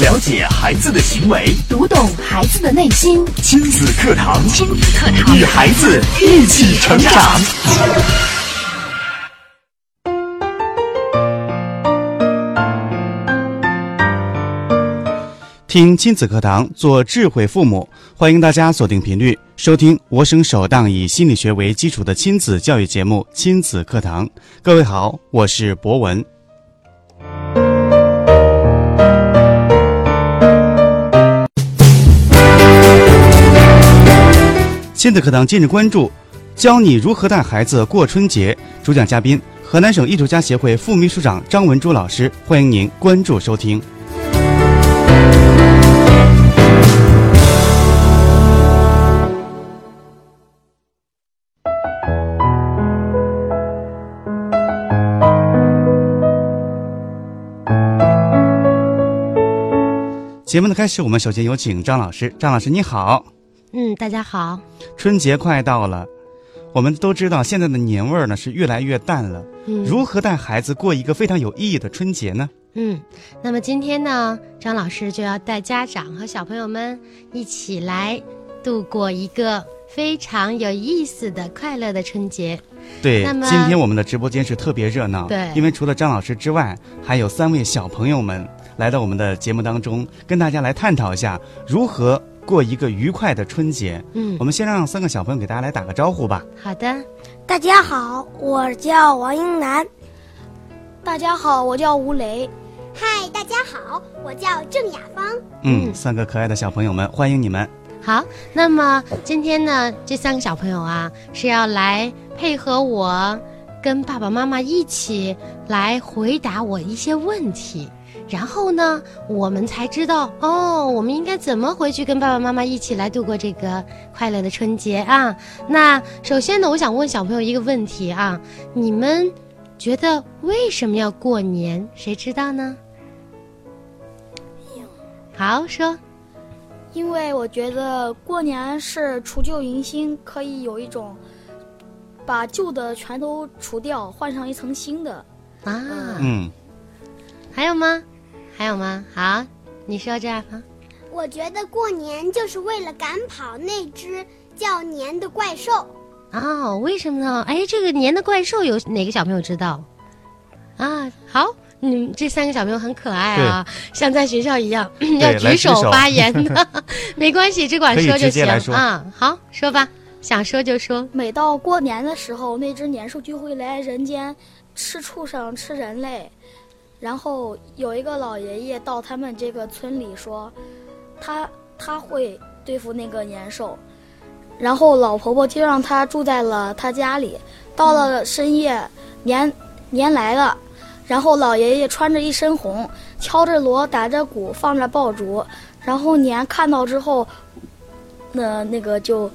了解孩子的行为，读懂孩子的内心。亲子课堂，亲子课堂，与孩子一起成长。听亲子课堂，做智慧父母。欢迎大家锁定频率，收听我省首档以心理学为基础的亲子教育节目《亲子课堂》。各位好，我是博文。亲子课堂今日关注：教你如何带孩子过春节。主讲嘉宾：河南省艺术家协会副秘书长张文珠老师。欢迎您关注收听。节目的开始，我们首先有请张老师。张老师，你好。嗯，大家好。春节快到了，我们都知道现在的年味儿呢是越来越淡了。嗯，如何带孩子过一个非常有意义的春节呢？嗯，那么今天呢，张老师就要带家长和小朋友们一起来度过一个非常有意思的快乐的春节。对，那么今天我们的直播间是特别热闹。对因为除了张老师之外，还有三位小朋友们来到我们的节目当中，跟大家来探讨一下如何过一个愉快的春节。嗯我，们先让三个小朋友给大家来打个招呼吧。好的。大家好，我叫王英楠。大家好，我叫吴雷。嗨，大家好，我叫郑雅芳。嗯，嗯三个可爱的小朋友们，欢迎你们。好，那么今天呢，这三个小朋友啊是要来配合我，跟爸爸妈妈一起来回答我一些问题。然后呢，我们才知道哦，我们应该怎么回去跟爸爸妈妈一起来度过这个快乐的春节啊？那首先呢，我想问小朋友一个问题啊，你们觉得为什么要过年？谁知道呢？好说。因为我觉得过年是除旧迎新，可以有一种把旧的全都除掉，换上一层新的。啊，嗯，还有吗？还有吗？好，你说这样啊。我觉得过年就是为了赶跑那只叫年的怪兽。哦，为什么呢？哎，这个年的怪兽有哪个小朋友知道？啊，好，你们这三个小朋友很可爱啊，像在学校一样 要举手手发言的，没关系，只管说就行啊。好，说吧，想说就说。每到过年的时候，那只年兽就会来人间吃畜生、吃人类。然后有一个老爷爷到他们这个村里说，他他会对付那个年兽。然后老婆婆就让他住在了他家里。到了深夜，年年来了，然后老爷爷穿着一身红，敲着锣，打着鼓，放着爆竹。然后年看到之后，那那个就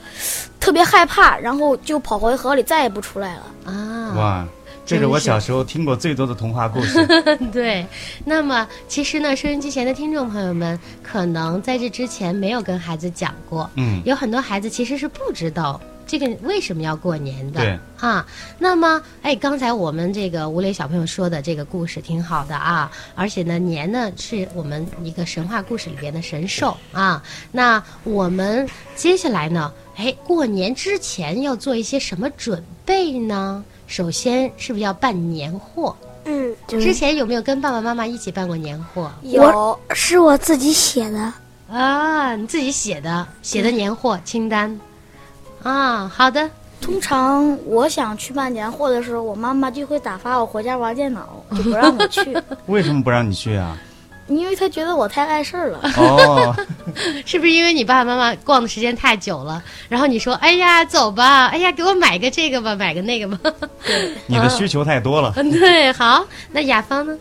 特别害怕，然后就跑回河里，再也不出来了。啊，哇，这是我小时候听过最多的童话故事。对，那么其实呢，收音机前的听众朋友们，可能在这之前没有跟孩子讲过，嗯，有很多孩子其实是不知道这个为什么要过年的。对啊，那么哎，刚才我们这个吴磊小朋友说的这个故事挺好的啊，而且呢，年呢是我们一个神话故事里边的神兽啊。那我们接下来呢，哎，过年之前要做一些什么准备呢？首先是不是要办年货？嗯，之前有没有跟爸爸妈妈一起办过年货有是我自己写的。啊？你自己写的写的年货清单啊？好的，通常我想去办年货的时候，我妈妈就会打发我回家玩电脑，就不让我去，为什么不让你去啊？因为他觉得我太碍事儿了。哦，是不是因为你爸爸妈妈逛的时间太久了，然后你说，哎呀，走吧，哎呀，给我买个这个吧，买个那个吧？你的需求太多了。嗯，对，好，那雅芳呢？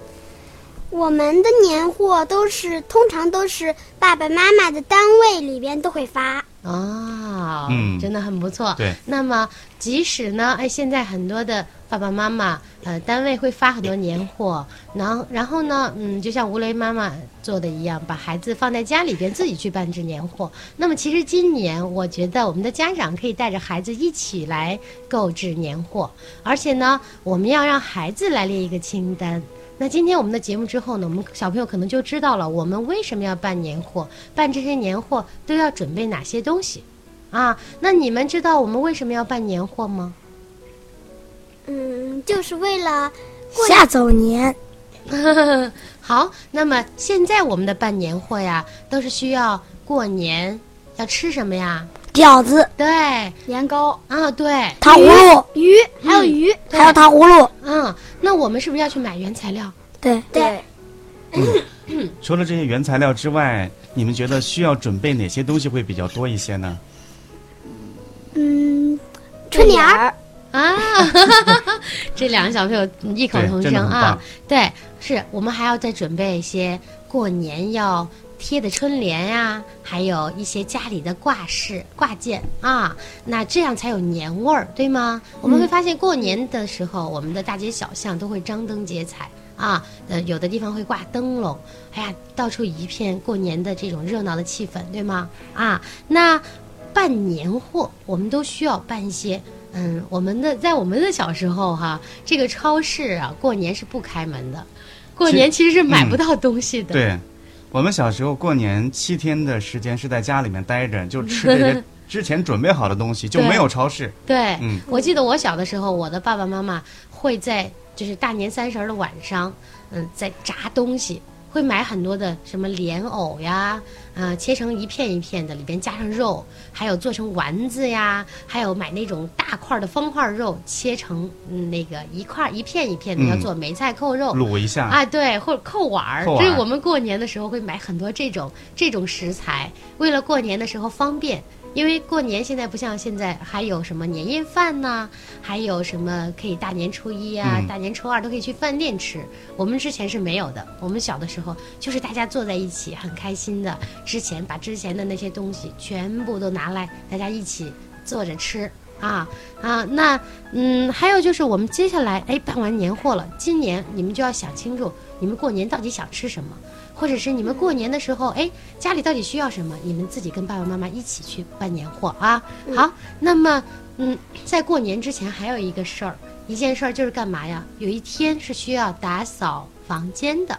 我们的年货都是通常都是爸爸妈妈的单位里边都会发。哦，嗯真的很不错。对，那么即使呢，哎，现在很多的爸爸妈妈，呃，单位会发很多年货，然后然后呢，嗯，就像吴雷妈妈做的一样，把孩子放在家里边自己去办置年货。那么其实今年，我觉得我们的家长可以带着孩子一起来购置年货，而且呢，我们要让孩子来列一个清单。那今天我们的节目之后呢，我们小朋友可能就知道了我们为什么要办年货，办这些年货都要准备哪些东西，啊？那你们知道我们为什么要办年货吗？嗯，就是为了下走年，好，那么现在我们的办年货呀，都是需要过年要吃什么呀？饺子、对，年糕、啊，对，糖葫芦，鱼，还有鱼。还有糖葫芦。嗯，那我们是不是要去买原材料？对。对，除了这些原材料之外，你们觉得需要准备哪些东西会比较多一些呢？嗯，春联儿，啊，这两个小朋友异口同声啊！对，是我们还要再准备一些过年要贴的春联呀、还有一些家里的挂饰、挂件啊，那这样才有年味儿，对吗？我们会发现过年的时候，我们的大街小巷都会张灯结彩。啊，呃，有的地方会挂灯笼，哎呀，到处一片过年的这种热闹的气氛，对吗？啊，那办年货，我们都需要办一些。嗯，我们的在我们的小时候哈，这个超市啊，过年是不开门的，过年其实是买不到东西的。对，我们小时候过年七天的时间是在家里面待着，就吃这些 之前准备好的东西，就没有超市。对，嗯我记得我小的时候，我的爸爸妈妈会在就是大年三十儿的晚上，嗯，在炸东西，会买很多的什么莲藕呀，呃，切成一片一片的，里边加上肉，还有做成丸子呀，还有买那种大块儿的方块肉，切成嗯那个一块儿一片一片的，嗯要做梅菜扣肉。卤一下，啊，对，或者扣碗儿，扣碗儿这是我们过年的时候会买很多这种这种食材，为了过年的时候方便。因为过年现在不像现在，还有什么年夜饭呐、还有什么可以大年初一啊、嗯大年初二都可以去饭店吃。我们之前是没有的，我们小的时候就是大家坐在一起很开心的，之前把之前的那些东西全部都拿来，大家一起坐着吃。啊啊，那嗯，还有就是我们接下来哎办完年货了，今年你们就要想清楚，你们过年到底想吃什么，或者是你们过年的时候，哎家里到底需要什么，你们自己跟爸爸妈妈一起去办年货啊。好，那么嗯，在过年之前还有一个事儿，一件事儿就是干嘛呀？有一天是需要打扫房间的，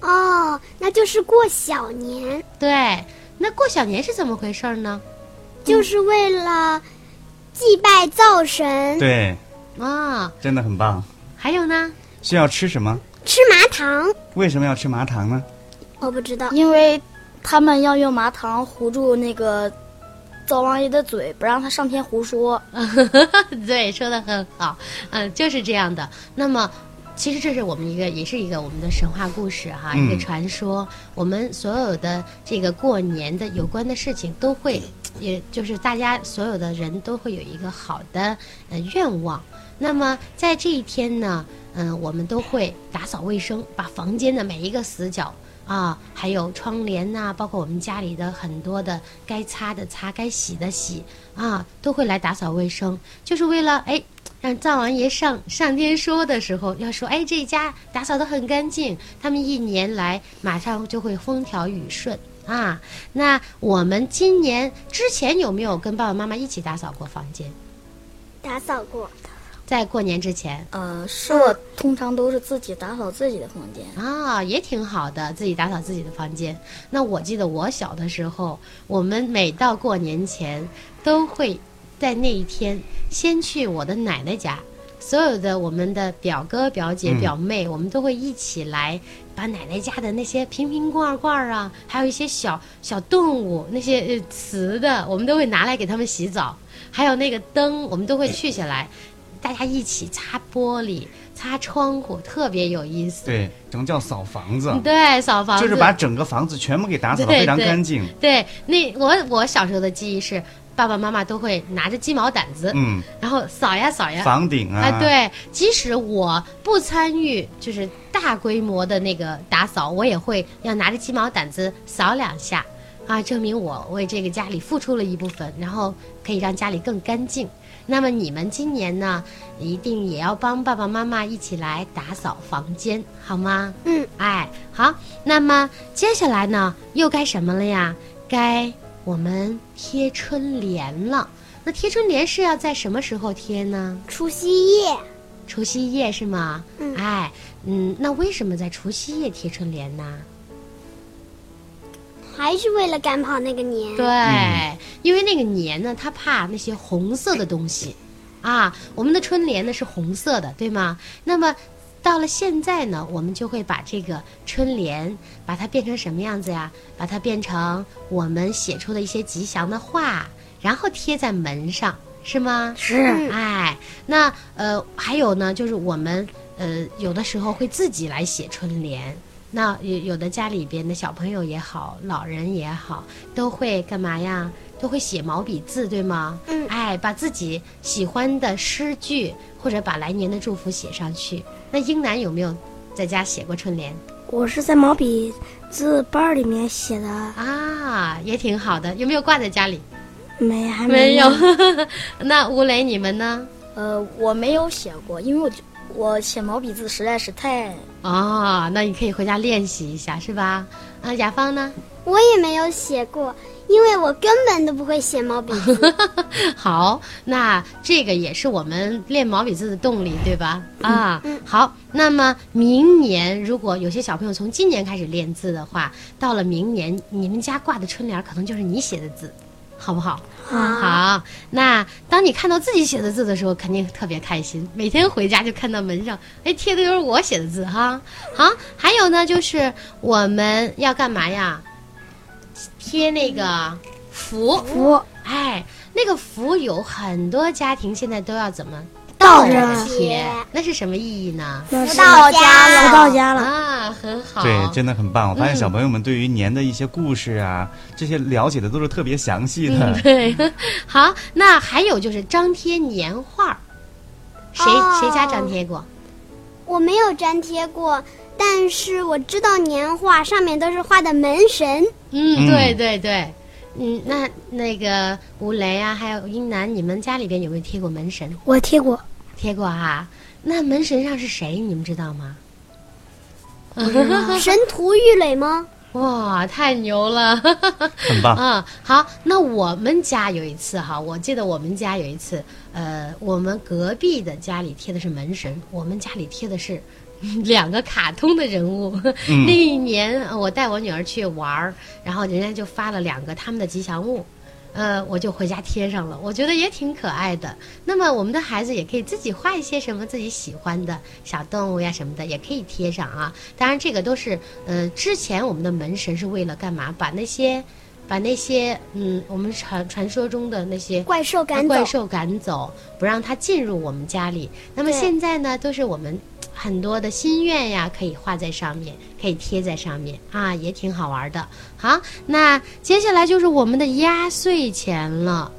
哦，那就是过小年，对。那过小年是怎么回事儿呢？就是为了祭拜灶神，对，啊，真的很棒。还有呢？需要吃什么？吃麻糖。为什么要吃麻糖呢？我不知道，因为他们要用麻糖糊住那个灶王爷的嘴，不让他上天胡说。对，说的很好，嗯，就是这样的。那么，其实这是我们一个，也是一个我们的神话故事哈，嗯一个传说。我们所有的这个过年的有关的事情，都会，也就是大家所有的人都会有一个好的呃愿望。那么在这一天呢，嗯、我们都会打扫卫生，把房间的每一个死角。啊，还有窗帘呐、包括我们家里的很多的该擦的擦，该洗的洗啊，都会来打扫卫生，就是为了哎，让灶王爷上上天说的时候，要说哎，这家打扫的很干净，他们一年来马上就会风调雨顺啊。那我们今年之前有没有跟爸爸妈妈一起打扫过房间？打扫过。在过年之前呃，是我通常都是自己打扫自己的房间。啊，也挺好的，自己打扫自己的房间。那我记得我小的时候，我们每到过年前，都会在那一天先去我的奶奶家，所有的我们的表哥、表姐、嗯表妹，我们都会一起来把奶奶家的那些瓶瓶罐罐啊，还有一些小小动物，那些呃瓷的，我们都会拿来给他们洗澡，还有那个灯，我们都会去下来，大家一起擦玻璃、擦窗户，特别有意思。对，整叫扫房子，对，扫房子就是把整个房子全部给打扫的非常干净。对那我我小时候的记忆是，爸爸妈妈都会拿着鸡毛掸子，嗯，然后扫呀扫呀。房顶啊，啊，，对，即使我不参与，就是大规模的那个打扫，我也会要拿着鸡毛掸子扫两下，啊，证明我为这个家里付出了一部分，然后可以让家里更干净。那么你们今年呢，一定也要帮爸爸妈妈一起来打扫房间，好吗？嗯，哎，好。那么接下来呢，又该什么了呀？该我们贴春联了。那贴春联是要在什么时候贴呢？除夕夜，除夕夜是吗？嗯哎，嗯，那为什么在除夕夜贴春联呢？还是为了赶跑那个年。对，因为那个年呢，它怕那些红色的东西，啊，我们的春联呢是红色的，对吗？那么到了现在呢，我们就会把这个春联，把它变成什么样子呀？把它变成我们写出的一些吉祥的话，然后贴在门上，是吗？是哎，那呃，还有呢，就是我们呃，有的时候会自己来写春联。那有有的家里边的小朋友也好，老人也好，都会干嘛呀？都会写毛笔字，对吗？嗯哎，把自己喜欢的诗句或者把来年的祝福写上去。那英男有没有在家写过春联我是在毛笔字本儿里面写的，啊？也挺好的，有没有挂在家里？没还没有有。那吴磊，你们呢？呃，我没有写过，因为我觉我写毛笔字实在是太哦，那你可以回家练习一下，是吧？啊，雅芳呢？我也没有写过，因为我根本都不会写毛笔字。好，那这个也是我们练毛笔字的动力，对吧？啊，好。那么明年如果有些小朋友从今年开始练字的话，到了明年你们家挂的春联儿可能就是你写的字，好不好？好。那当你看到自己写的字的时候，肯定特别开心。每天回家就看到门上，哎，贴的都是我写的字哈。好，还有呢，就是我们要干嘛呀？贴那个福福哎，那个福有很多家庭现在都要怎么倒着贴？那是什么意义呢？那是到家了福到家了。啊，很好。对，真的很棒。我发现小朋友们对于年的一些故事啊，这些了解的都是特别详细的。对。好，那还有就是张贴年画，谁、谁家张贴过？我没有粘贴过，但是我知道年画上面都是画的门神。嗯，对对对。嗯，那那个吴雷啊，还有英男，你们家里边有没有贴过门神？我贴过，贴过哈、那门神上是谁？你们知道吗？神荼玉垒吗？哇，太牛了！很棒。啊，好，那我们家有一次哈，我记得我们家有一次，呃，我们隔壁的家里贴的是门神，我们家里贴的是 两个卡通的人物。嗯 那一年呃我带我女儿去玩儿，然后人家就发了两个他们的吉祥物。呃，我就回家贴上了，我觉得也挺可爱的。那么我们的孩子也可以自己画一些什么自己喜欢的小动物呀什么的，也可以贴上啊。当然，这个都是呃，之前我们的门神是为了干嘛？把那些把那些嗯，我们传传说中的那些怪兽赶走。怪兽赶走，不让它进入我们家里。那么现在呢，都是我们很多的心愿呀，可以画在上面，可以贴在上面啊，也挺好玩的。好，那接下来就是我们的压岁钱了。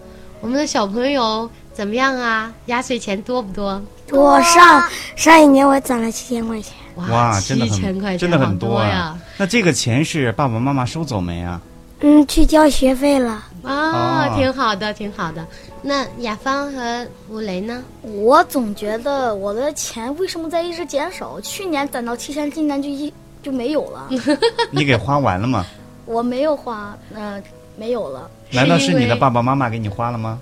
我们的小朋友怎么样啊？压岁钱多不多？我上上一年我攒了七千块钱，哇，真的七千块钱，很真的很多呀。那这个钱是爸爸妈妈收走没啊？嗯，去交学费了。啊，哦挺好的，挺好的。那雅芳和吴雷呢？我总觉得我的钱为什么在一直减少？去年攒到七千，今年就一就没有了。你给花完了吗？我没有花，呃，没有了。难道是你的爸爸妈妈给你花了吗？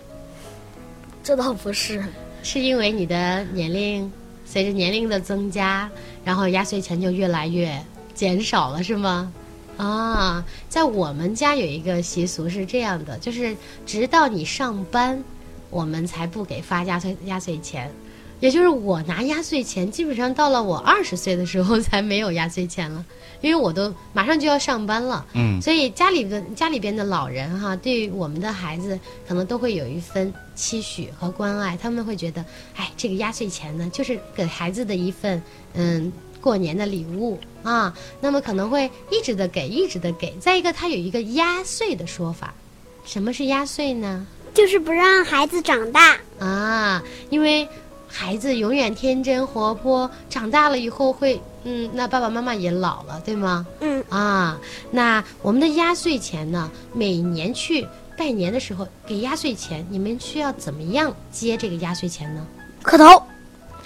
这倒不是，是因为你的年龄随着年龄的增加，然后压岁钱就越来越减少了，是吗？啊，在我们家有一个习俗是这样的，就是直到你上班，我们才不给发压岁压岁钱。也就是我拿压岁钱，基本上到了我二十岁的时候才没有压岁钱了，因为我都马上就要上班了。嗯，所以家里的家里边的老人哈，对于我们的孩子可能都会有一份期许和关爱，他们会觉得，哎，这个压岁钱呢，就是给孩子的一份嗯过年的礼物啊。那么可能会一直的给，一直的给。再一个，它有一个压岁的说法，什么是压岁呢？就是不让孩子长大。啊，因为孩子永远天真活泼，长大了以后会，嗯，那爸爸妈妈也老了，对吗？嗯啊，那我们的压岁钱呢？每年去拜年的时候给压岁钱，你们需要怎么样接这个压岁钱呢？磕头，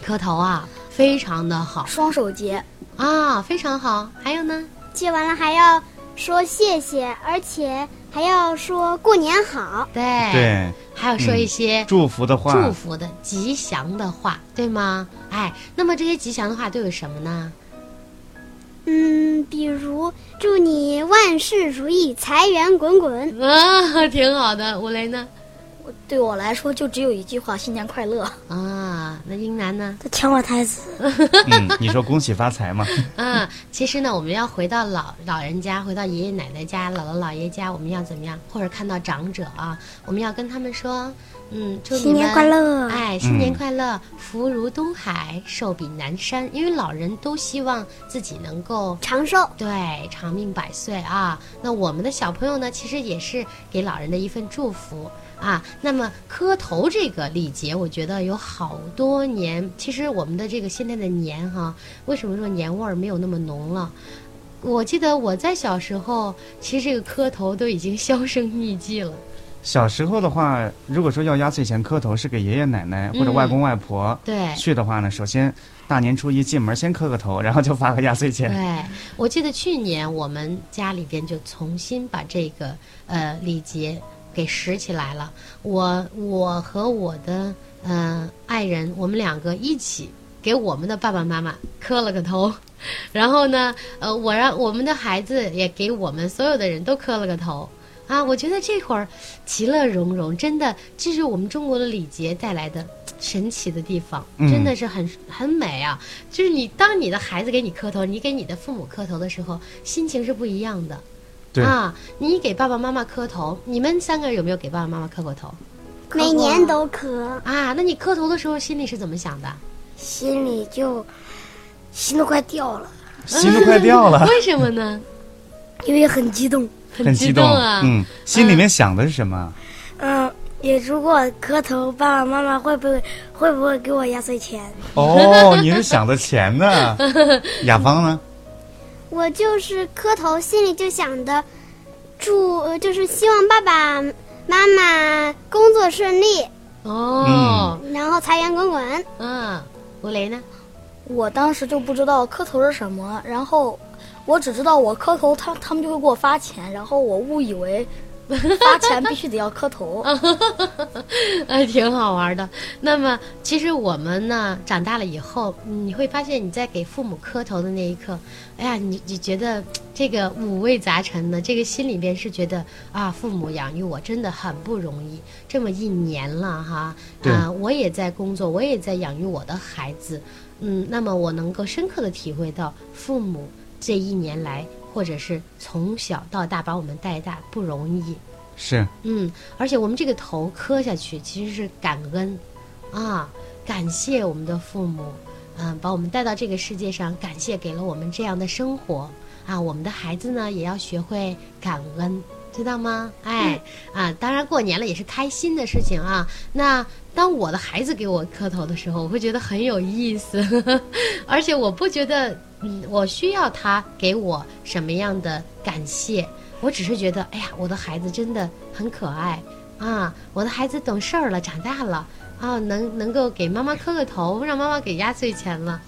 磕头啊，非常的好双手结。啊，非常好。还有呢？接完了还要说谢谢，而且还要说过年好。对，对，还要说一些、祝福的话，祝福的吉祥的话，对吗？哎，那么这些吉祥的话都有什么呢？嗯，比如祝你万事如意，财源滚滚。啊，挺好的。吴雷呢？对我来说就只有一句话：新年快乐。啊，那英男呢？他抢我台词。嗯，你说恭喜发财嘛？嗯，其实呢，我们要回到老老人家，回到爷爷奶奶家、姥姥姥爷家，我们要怎么样？或者看到长者啊，我们要跟他们说，嗯，祝新年快乐哎，新年快乐，福如东海，寿比南山。因为老人都希望自己能够长寿。对，长命百岁啊。那我们的小朋友呢，其实也是给老人的一份祝福。啊，那么磕头这个礼节，我觉得有好多年。其实我们的这个现在的年哈，为什么说年味儿没有那么浓了？我记得我在小时候，其实这个磕头都已经 销声匿迹了。小时候的话，如果说要压岁钱磕头，是给爷爷奶奶或者外公外婆。对。去的话呢，首先大年初一进门先磕个头，然后就发个压岁钱。对，我记得去年我们家里边就重新把这个呃礼节。给拾起来了，我我和我的呃爱人，我们两个一起给我们的爸爸妈妈磕了个头，然后呢，呃，我让我们的孩子也给我们所有的人都磕了个头啊！我觉得这会儿其乐融融，真的，这是我们中国的礼节带来的神奇的地方，真的是很很美啊！就是你当你的孩子给你磕头，你给你的父母磕头的时候，心情是不一样的。啊！你给爸爸妈妈磕头，你们三个人有没有给爸爸妈妈磕过头？每年都磕啊！那你磕头的时候心里是怎么想的？心里就心都快掉了，心都快掉了。为什么呢？因为很激动，很激动啊！嗯，心里面想的是什么？嗯，也如果磕头，爸爸妈妈会不会会不会给我压岁钱？哦，你是想的钱呢？雅芳呢？我就是磕头，心里就想的，祝就是希望爸爸妈妈工作顺利哦，然后财源滚滚。嗯，吴雷呢？我当时就不知道磕头是什么，然后我只知道我磕头，他他们就会给我发钱，然后我误以为。发钱必须得要磕头，哎，挺好玩的。那么，其实我们呢，长大了以后，你会发现你在给父母磕头的那一刻，哎呀，你你觉得这个五味杂陈的，这个心里边是觉得啊，父母养育我真的很不容易，这么一年了哈，啊，我也在工作，我也在养育我的孩子，嗯，那么我能够深刻的体会到父母这一年来。或者是从小到大把我们带大不容易，是嗯，而且我们这个头磕下去其实是感恩啊，感谢我们的父母，嗯，把我们带到这个世界上，感谢给了我们这样的生活啊，我们的孩子呢也要学会感恩。知道吗？哎，啊，当然过年了也是开心的事情啊。那当我的孩子给我磕头的时候，我会觉得很有意思，而且我不觉得，嗯，我需要他给我什么样的感谢，我只是觉得，哎呀，我的孩子真的很可爱啊，我的孩子懂事儿了，长大了啊，能能够给妈妈磕个头，让妈妈给压岁钱了。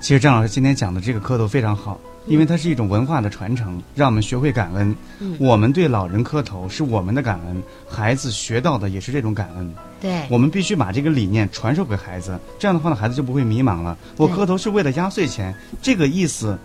其实张老师今天讲的这个磕头非常好。因为它是一种文化的传承，让我们学会感恩。我们对老人磕头是我们的感恩，孩子学到的也是这种感恩。对，我们必须把这个理念传授给孩子，这样的话呢，孩子就不会迷茫了。我磕头是为了压岁钱，这个意思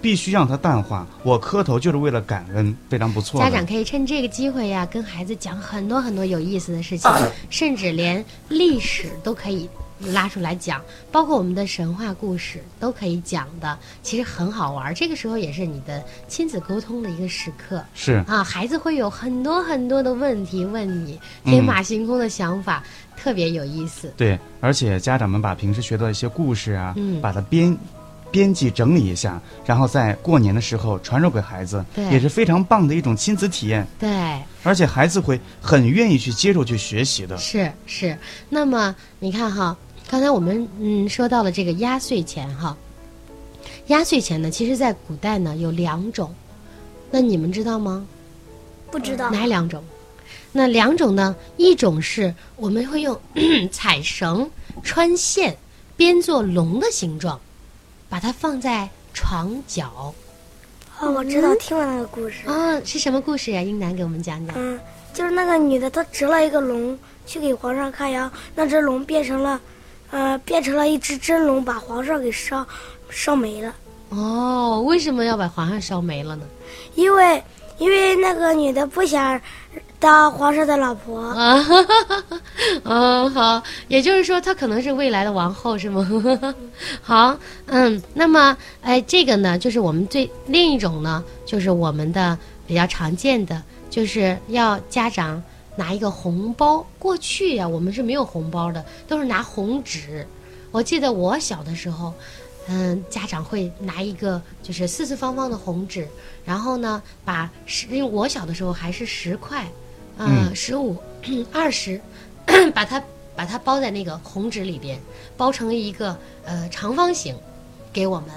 必须让他淡化。我磕头就是为了感恩，非常不错。家长可以趁这个机会呀，跟孩子讲很多很多有意思的事情，甚至连历史都可以。拉出来讲，包括我们的神话故事都可以讲的，其实很好玩。这个时候也是你的亲子沟通的一个时刻。是啊，孩子会有很多很多的问题问你，天马行空的想法，特别有意思。对，而且家长们把平时学到的一些故事啊，把它编编辑整理一下，然后在过年的时候传授给孩子，也是非常棒的一种亲子体验。对，而且孩子会很愿意去接受去学习的。是是，那么你看哈。刚才我们嗯说到了这个压岁钱哈，压岁钱呢，其实在古代呢有两种，那你们知道吗？不知道哪两种？那两种呢，一种是我们会用 彩绳穿线编做龙的形状，把它放在床角。哦，我知道，听过那个故事啊，是什么故事呀？英楠给我们讲讲。嗯，就是那个女的，她折了一个龙去给皇上看呀，那只龙变成了。呃，变成了一只真龙，把皇上给烧烧没了。哦，为什么要把皇上烧没了呢？因为因为那个女的不想当皇上的老婆。啊，嗯，好，也就是说，她可能是未来的王后，是吗？好，嗯，那么，哎，这个呢，就是我们最另一种呢，就是我们的比较常见的，就是要家长拿一个红包。过去呀、我们是没有红包的，都是拿红纸。我记得我小的时候，嗯，家长会拿一个就是四四方方的红纸，然后呢，把十，因为我小的时候还是十块，呃嗯，十五、二十，把它把它包在那个红纸里边，包成一个呃长方形，给我们。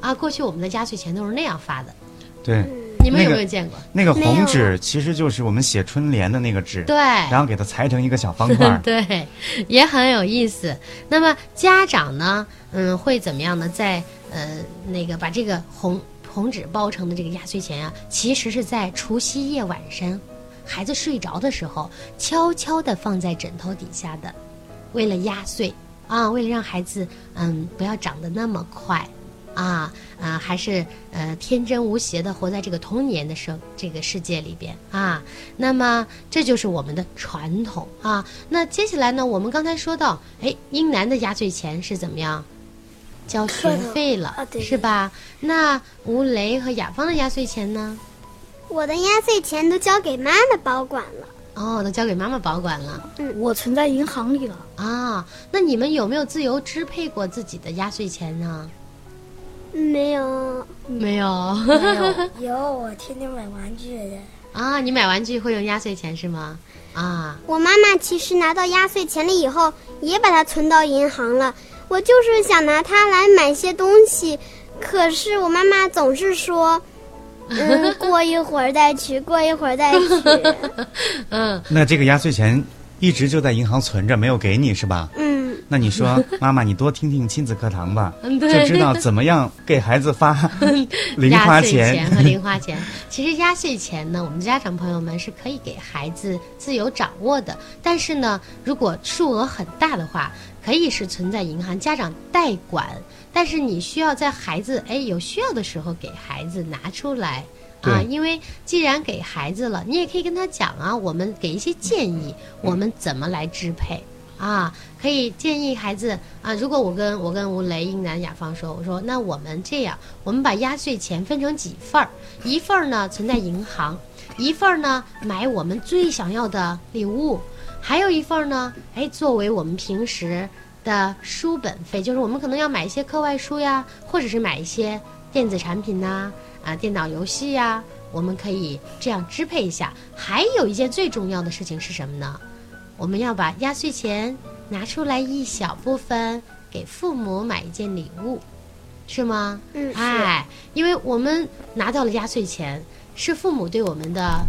啊，过去我们的压岁钱都是那样发的，对，你们有没有见过？那个红纸其实就是我们写春联的那个纸，对，然后给它裁成一个小方块儿。对，也很有意思。那么家长呢，嗯，会怎么样呢？在呃那个把这个红红纸包成的这个压岁钱啊，其实是在除夕夜晚上，孩子睡着的时候，悄悄地放在枕头底下的，为了压岁啊，为了让孩子嗯不要长得那么快。啊啊，还是呃天真无邪的活在这个童年的生这个世界里边啊。那么这就是我们的传统啊。那接下来呢，我们刚才说到，哎，英男的压岁钱是怎么样？交学费了，啊对是吧？那吴雷和雅芳的压岁钱呢？我的压岁钱都交给妈妈保管了。哦，都交给妈妈保管了我存在银行里了。啊。那你们有没有自由支配过自己的压岁钱呢？没有，没有没有，有我天天买玩具的。啊。你买玩具会用压岁钱是吗？啊，我妈妈其实拿到压岁钱了以后，也把它存到银行了。我就是想拿它来买些东西，可是我妈妈总是说，嗯，过一会儿再取，过一会儿再取。嗯，那这个压岁钱一直就在银行存着，没有给你是吧？嗯，那你说，妈妈，你多听听亲子课堂吧，就知道怎么样给孩子发 零压岁花钱。钱和零花钱。其实压岁钱呢，我们家长朋友们是可以给孩子自由掌握的，但是呢，如果数额很大的话，可以是存在银行，家长代管。但是你需要在孩子哎有需要的时候给孩子拿出来。啊，因为既然给孩子了，你也可以跟他讲啊，我们给一些建议，我们怎么来支配啊？可以建议孩子啊，如果我跟我跟吴雷、英南、雅芳说，我说那我们这样，我们把压岁钱分成几份儿，一份儿呢存在银行，一份儿呢买我们最想要的礼物，还有一份儿呢，哎，作为我们平时的书本费，就是我们可能要买一些课外书呀，或者是买一些电子产品呐、啊，电脑游戏呀，我们可以这样支配一下。还有一件最重要的事情是什么呢？我们要把压岁钱拿出来一小部分给父母买一件礼物，是吗？嗯哎，因为我们拿到了压岁钱，是父母对我们的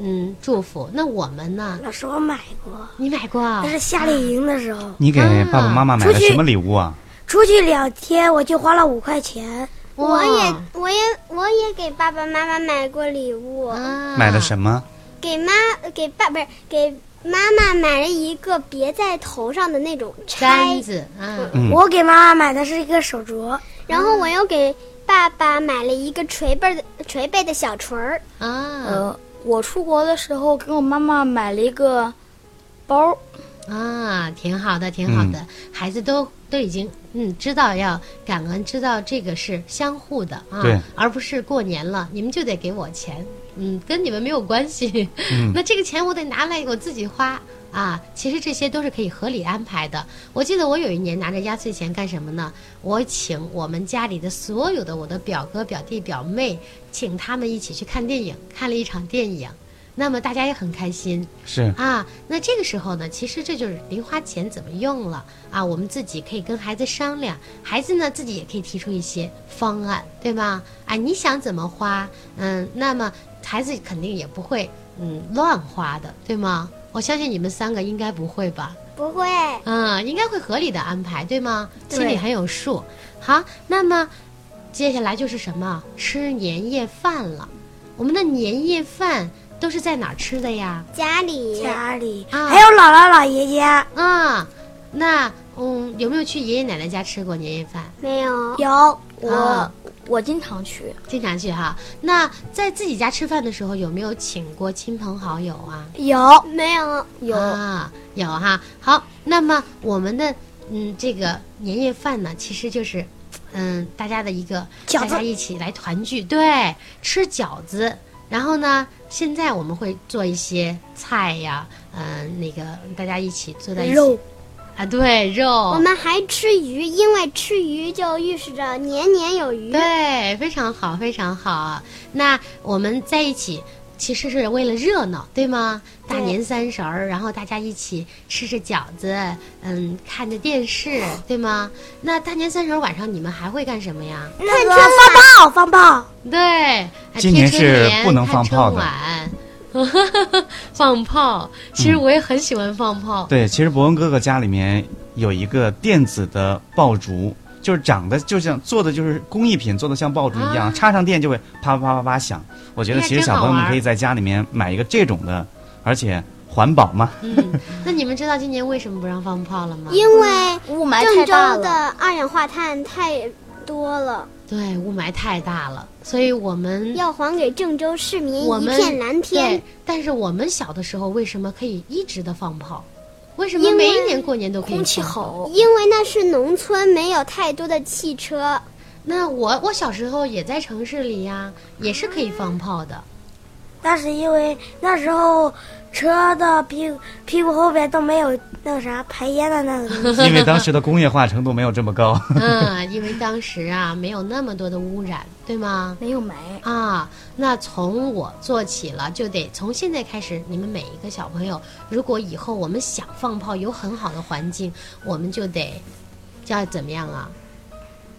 嗯祝福。那我们呢？老师，我买过，你买过啊那？是夏令营的时候，你给爸爸妈妈买了什么礼物啊？出去两天我就花了五块钱。我也，我也，我也给爸爸妈妈买过礼物，啊。买了什么？给妈，给爸不是给妈妈买了一个别在头上的那种钗杆，子啊？嗯。我给妈妈买的是一个手镯，然后我又给爸爸买了一个捶背的捶背的小锤儿。啊。呃，我出国的时候给我妈妈买了一个包，啊，挺好的，挺好的，孩子都都已经嗯知道要感恩，知道这个是相互的啊，而不是过年了你们就得给我钱，嗯，跟你们没有关系，嗯 那这个钱我得拿来我自己花。啊，其实这些都是可以合理安排的。我记得我有一年拿着压岁钱干什么呢？我请我们家里的所有的我的表哥、表弟、表妹，请他们一起去看电影，看了一场电影。那么大家也很开心，是啊，那这个时候呢，其实这就是零花钱怎么用了啊，我们自己可以跟孩子商量，孩子呢自己也可以提出一些方案，对吗？啊，你想怎么花，嗯，那么孩子肯定也不会嗯乱花的，对吗？我相信你们三个应该不会吧？不会，嗯，应该会合理的安排，对吗？对心里很有数。好，那么接下来就是什么？吃年夜饭了。我们的年夜饭都是在哪儿吃的呀？家里家里啊还有姥姥姥爷家啊，那嗯，有没有去爷爷奶奶家吃过年夜饭？没有。有我、啊我经常去，经常去哈。那在自己家吃饭的时候，有没有请过亲朋好友啊？有没有，有、啊，有哈。好，那么我们的嗯这个年夜饭呢，其实就是嗯大家的一个饺子大家一起来团聚，对，吃饺子。然后呢，现在我们会做一些菜呀，嗯、那个大家一起坐在一起肉啊，对肉，我们还吃鱼，因为吃鱼就预示着年年有余。对，非常好，非常好。那我们在一起，其实是为了热闹，对吗？大年三十儿，然后大家一起吃着饺子，嗯，看着电视，对吗？那大年三十儿晚上你们还会干什么呀？那个放炮放炮，对，今年是不能放炮的 放炮，其实我也很喜欢放炮。对，其实博文哥哥家里面有一个电子的爆竹，就是长得就像做的就是工艺品，做的像爆竹一样，啊插上电就会啪啪啪啪啪响。我觉得其实小朋友们可以在家里面买一个这种的，而且环保嘛。嗯，那你们知道今年为什么不让放炮了吗？因为雾霾郑州太大了。的二氧化碳太多了，对，雾霾太大了，所以我们要还给郑州市民一片蓝天。，但是我们小的时候为什么可以一直的放炮？为什么每一年过年都可以空气？好，因为那是农村，没有太多的汽车。那我我小时候也在城市里呀，也是可以放炮的。那是因为那时候车的屁股屁股后边都没有那个啥排烟的那个东西。因为当时的工业化程度没有这么高。嗯，因为当时啊没有那么多的污染，对吗？没有霾。啊，那从我做起了，就得从现在开始，你们每一个小朋友，如果以后我们想放炮，有很好的环境，我们就得要怎么样啊？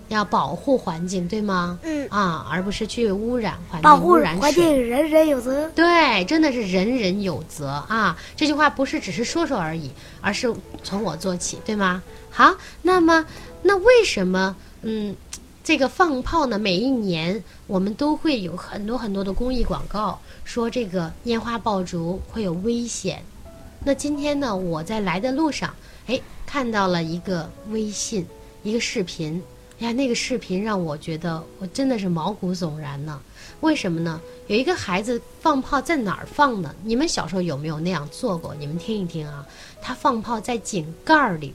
要保护环境，对吗？嗯啊，而不是去污染环境，保护环。境，人人有责。对，真的是人人有责啊！这句话不是只是说说而已，而是从我做起，对吗？好，那么那为什么嗯，这个放炮呢？每一年我们都会有很多很多的公益广告，说这个烟花爆竹会有危险。那今天呢，我在来的路上，哎，看到了一个微信，一个视频。哎呀，那个视频让我觉得我真的是毛骨悚然呢。为什么呢？有一个孩子放炮在哪儿放呢？你们小时候有没有那样做过？你们听一听啊，他放炮在井盖儿里，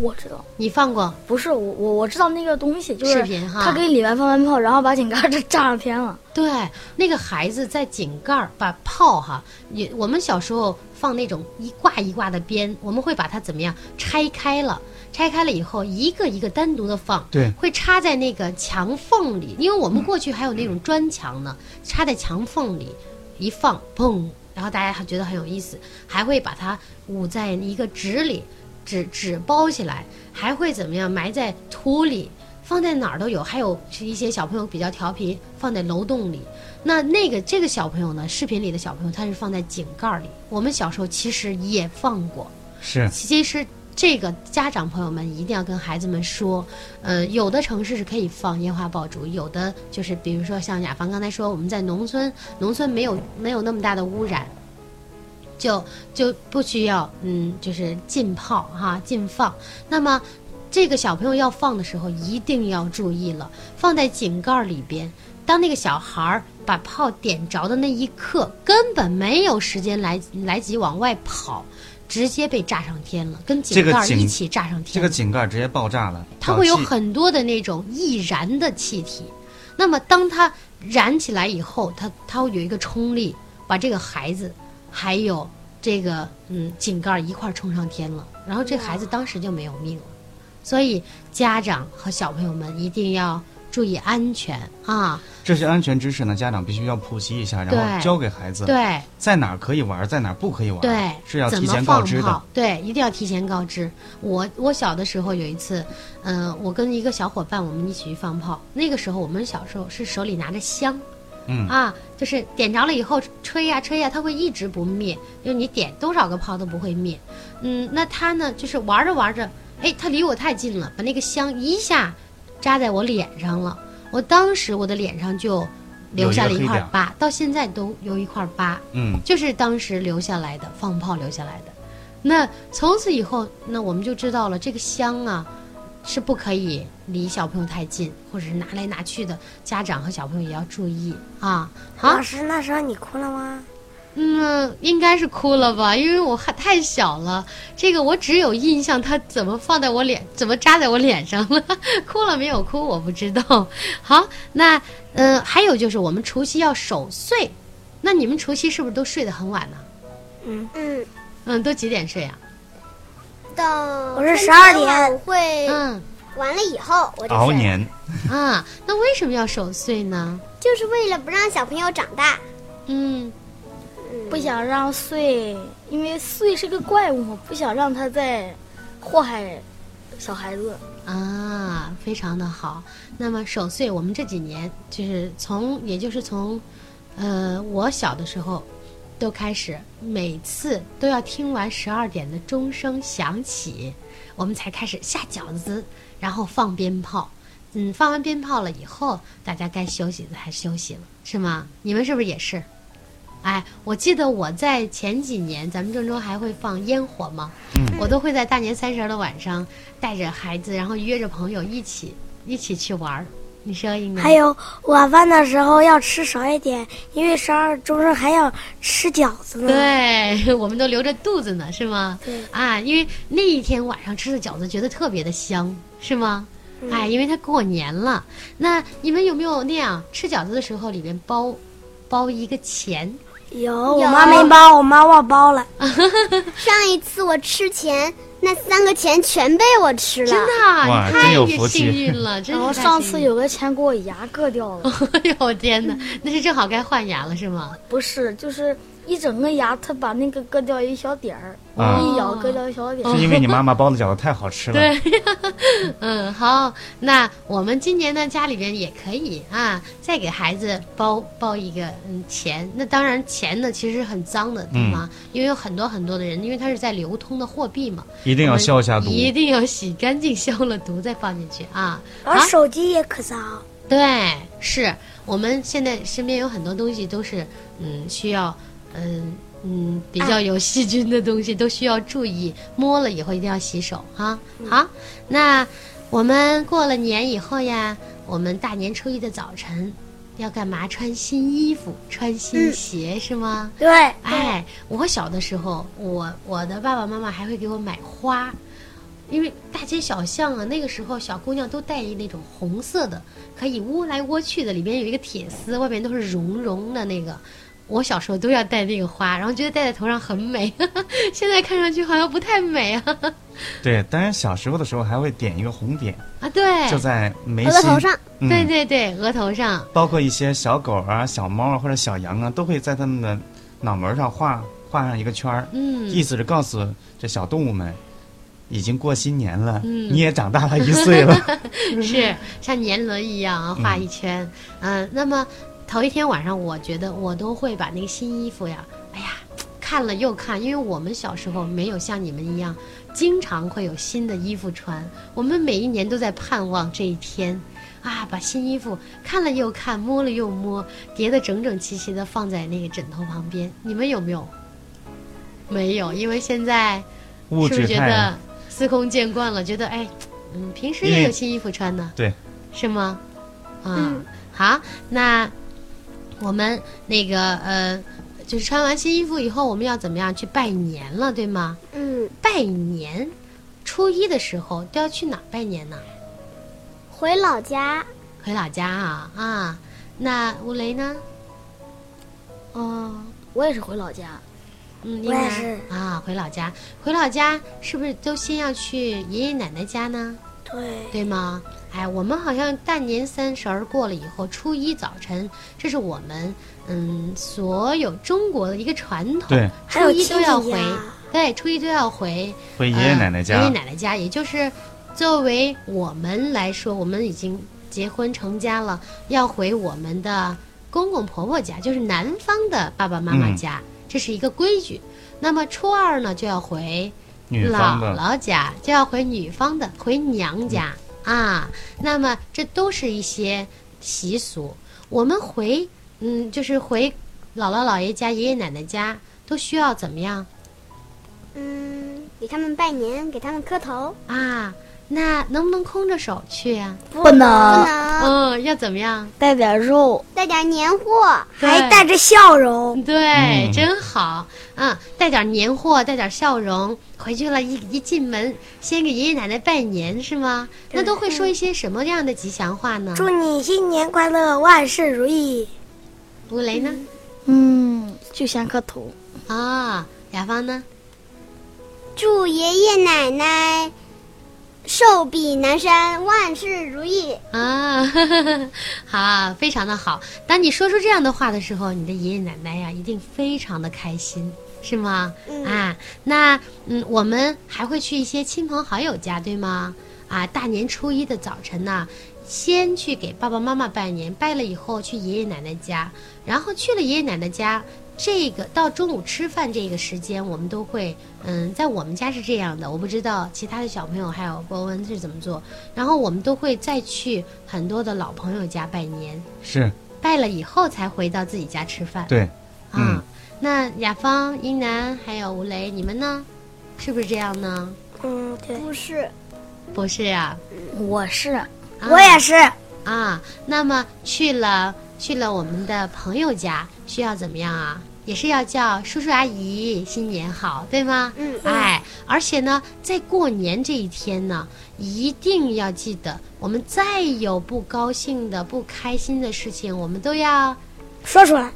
我知道，你放过？不是我我我知道那个东西，就是视频哈他给里面放完炮，然后把井盖儿就炸上天了。对，那个孩子在井盖儿把炮哈，也我们小时候放那种一挂一挂的鞭，我们会把它怎么样拆开了？拆开了以后，一个一个单独的放，对会插在那个墙缝里，因为我们过去还有那种砖墙呢，插在墙缝里，一放，砰，然后大家还觉得很有意思，还会把它捂在一个纸里，纸纸包起来，还会怎么样埋在土里，放在哪儿都有，还有是一些小朋友比较调皮，放在楼洞里。那那个这个小朋友呢，视频里的小朋友他是放在井盖儿里。我们小时候其实也放过，是其实这个家长朋友们一定要跟孩子们说，呃，有的城市是可以放烟花爆竹，有的就是比如说像雅芳刚才说，我们在农村，农村没有没有那么大的污染，就就不需要嗯，就是禁炮哈，禁放。那么这个小朋友要放的时候，一定要注意了，放在井盖里边。当那个小孩儿把炮点着的那一刻，根本没有时间来来及往外跑，直接被炸上天了，跟井盖一起炸上天了。这个井盖直接爆炸了，它会有很多的那种易燃的气体。那么当它燃起来以后，它它会有一个冲力，把这个孩子还有这个嗯井盖儿一块儿冲上天了。然后这孩子当时就没有命了。所以家长和小朋友们一定要注意安全啊！这些安全知识呢，家长必须要普及一下，然后对教给孩子，对在哪儿可以玩，在哪儿不可以玩，对，是要提前告知的。对，一定要提前告知。我我小的时候有一次，嗯、我跟一个小伙伴我们一起去放炮。那个时候我们小时候是手里拿着香，嗯啊，就是点着了以后吹呀、吹呀、它会一直不灭，就你点多少个炮都不会灭。嗯，那他呢，就是玩着玩着，哎，他离我太近了，把那个香一下扎在我脸上了。我当时我的脸上就留下了一块疤，到现在都有一块疤。嗯，就是当时留下来的放炮留下来的。那从此以后，那我们就知道了，这个香啊，是不可以离小朋友太近，或者是拿来拿去的，家长和小朋友也要注意啊。好老，师，那时候你哭了吗？嗯，应该是哭了吧，因为我还太小了。这个我只有印象，他怎么放在我脸，怎么扎在我脸上了，哭了没有哭，我不知道。好，那嗯，还有就是我们除夕要守岁，那你们除夕是不是都睡得很晚呢？嗯，嗯嗯，都几点睡啊？到我是十二点晚会嗯完了以后我就睡，熬年，啊，那为什么要守岁呢？就是为了不让小朋友长大。嗯，不想让岁，因为岁是个怪物嘛，不想让他再祸害小孩子。啊，非常的好。那么守岁，我们这几年就是从，也就是从，呃，我小的时候，都开始每次都要听完十二点的钟声响起，我们才开始下饺子，然后放鞭炮。嗯，放完鞭炮了以后，大家该休息的还休息了，是吗？你们是不是也是？哎，我记得我在前几年，咱们郑州还会放烟火嘛，我都会在大年三十儿的晚上带着孩子，然后约着朋友一起一起去玩儿。你说应该还有晚饭的时候要吃少一点，因为十二钟声还要吃饺子呢。对，我们都留着肚子呢，是吗？对啊，因为那一天晚上吃的饺子觉得特别的香，是吗？哎，因为它过年了。那你们有没有那样吃饺子的时候里面包包一个钱？有，我妈没包，我妈忘包了。上一次我吃钱，那三个钱全被我吃了。真的啊，哇你太幸运了，真然后是太幸运上次有个钱给我牙硌掉了，哎呦我天哪，那是正好该换牙了是吗？不是，就是一整个牙，他把那个割掉一小点儿，啊一咬割掉一小点儿。是因为你妈妈包的饺子太好吃了。对，嗯，好，那我们今年呢，家里边也可以啊，再给孩子包包一个嗯钱。那当然，钱呢其实很脏的，对吗？因为有很多很多的人，因为它是在流通的货币嘛，一定要消一下毒。一定要洗干净，消了毒再放进去啊。而手机也可脏。对，是我们现在身边有很多东西都是嗯需要嗯嗯比较有细菌的东西，都需要注意，摸了以后一定要洗手哈。好，那我们过了年以后呀，我们大年初一的早晨要干嘛？穿新衣服，穿新鞋、是吗？对，哎，我小的时候，我我的爸爸妈妈还会给我买花，因为大街小巷啊，那个时候小姑娘都戴一那种红色的，可以窝来窝去的，里边有一个铁丝，外面都是绒绒的那个。我小时候都要戴那个花，然后觉得戴在头上很美，现在看上去好像不太美啊。对，当然小时候的时候还会点一个红点，啊，对，就在眉心额头上，嗯对对对，额头上，包括一些小狗啊、小猫啊或者小羊啊，都会在它们的脑门上画画上一个圈儿，嗯，意思是告诉这小动物们，已经过新年了，嗯你也长大了一岁了。是像年轮一样啊，画一圈。嗯、那么头一天晚上，我觉得我都会把那个新衣服呀，哎呀，看了又看，因为我们小时候没有像你们一样，经常会有新的衣服穿。我们每一年都在盼望这一天。啊，把新衣服看了又看，摸了又摸，叠得整整齐齐的放在那个枕头旁边。你们有没有？没有，因为现在物是不是觉得司空见惯了？觉得哎，嗯，平时也有新衣服穿呢，对，是吗？啊，好，那我们那个呃，就是穿完新衣服以后，我们要怎么样去拜年了，对吗？嗯，拜年，初一的时候都要去哪儿拜年呢？回老家，回老家啊啊！那吴雷呢？哦，我也是回老家。嗯，应该是啊，回老家，回老家是不是都先要去爷爷奶奶家呢？对，对吗？哎，我们好像大年三十儿过了以后，初一早晨，这是我们嗯所有中国的一个传统，对，还有初一都要回亲戚家，对，初一都要回回爷爷奶奶家。呃爷爷奶奶家，也就是作为我们来说，我们已经结婚成家了，要回我们的公公婆婆家，就是男方的爸爸妈妈嗯家，这是一个规矩。那么初二呢，就要回女方姥的姥家，就要回女方的，回娘家、啊。那么这都是一些习俗。我们回，嗯，就是回姥姥姥爷家、爷爷奶奶家，都需要怎么样嗯，给他们拜年，给他们磕头。啊？那能不能空着手去呀、不不能能嗯，要怎么样？带点肉，带点年货，还带着笑容。对，嗯真好。嗯，带点年货，带点笑容，回去了一一进门，先给爷爷奶奶拜年是吗？那都会说一些什么样的吉祥话呢？祝你新年快乐，万事如意。吴雷呢？嗯，就先磕头。啊，雅芳呢？祝爷爷奶奶寿比南山，万事如意。啊，好，非常的好。当你说出这样的话的时候，你的爷爷奶奶呀，一定非常的开心，是吗？嗯啊，那嗯，我们还会去一些亲朋好友家，对吗？啊，大年初一的早晨呢，先去给爸爸妈妈拜年，拜了以后去爷爷奶奶家，然后去了爷爷奶奶家。这个到中午吃饭这个时间，我们都会，嗯，在我们家是这样的，我不知道其他的小朋友还有博文是怎么做。然后我们都会再去很多的老朋友家拜年，是拜了以后才回到自己家吃饭。对，啊，嗯那雅芳、英南还有吴雷，你们呢？是不是这样呢？嗯，对，不是，不是啊，我是啊我也是。啊。那么去了去了我们的朋友家，需要怎么样啊？也是要叫叔叔阿姨新年好，对吗？嗯哎，而且呢，在过年这一天呢，一定要记得，我们再有不高兴的、不开心的事情，我们都要说出来，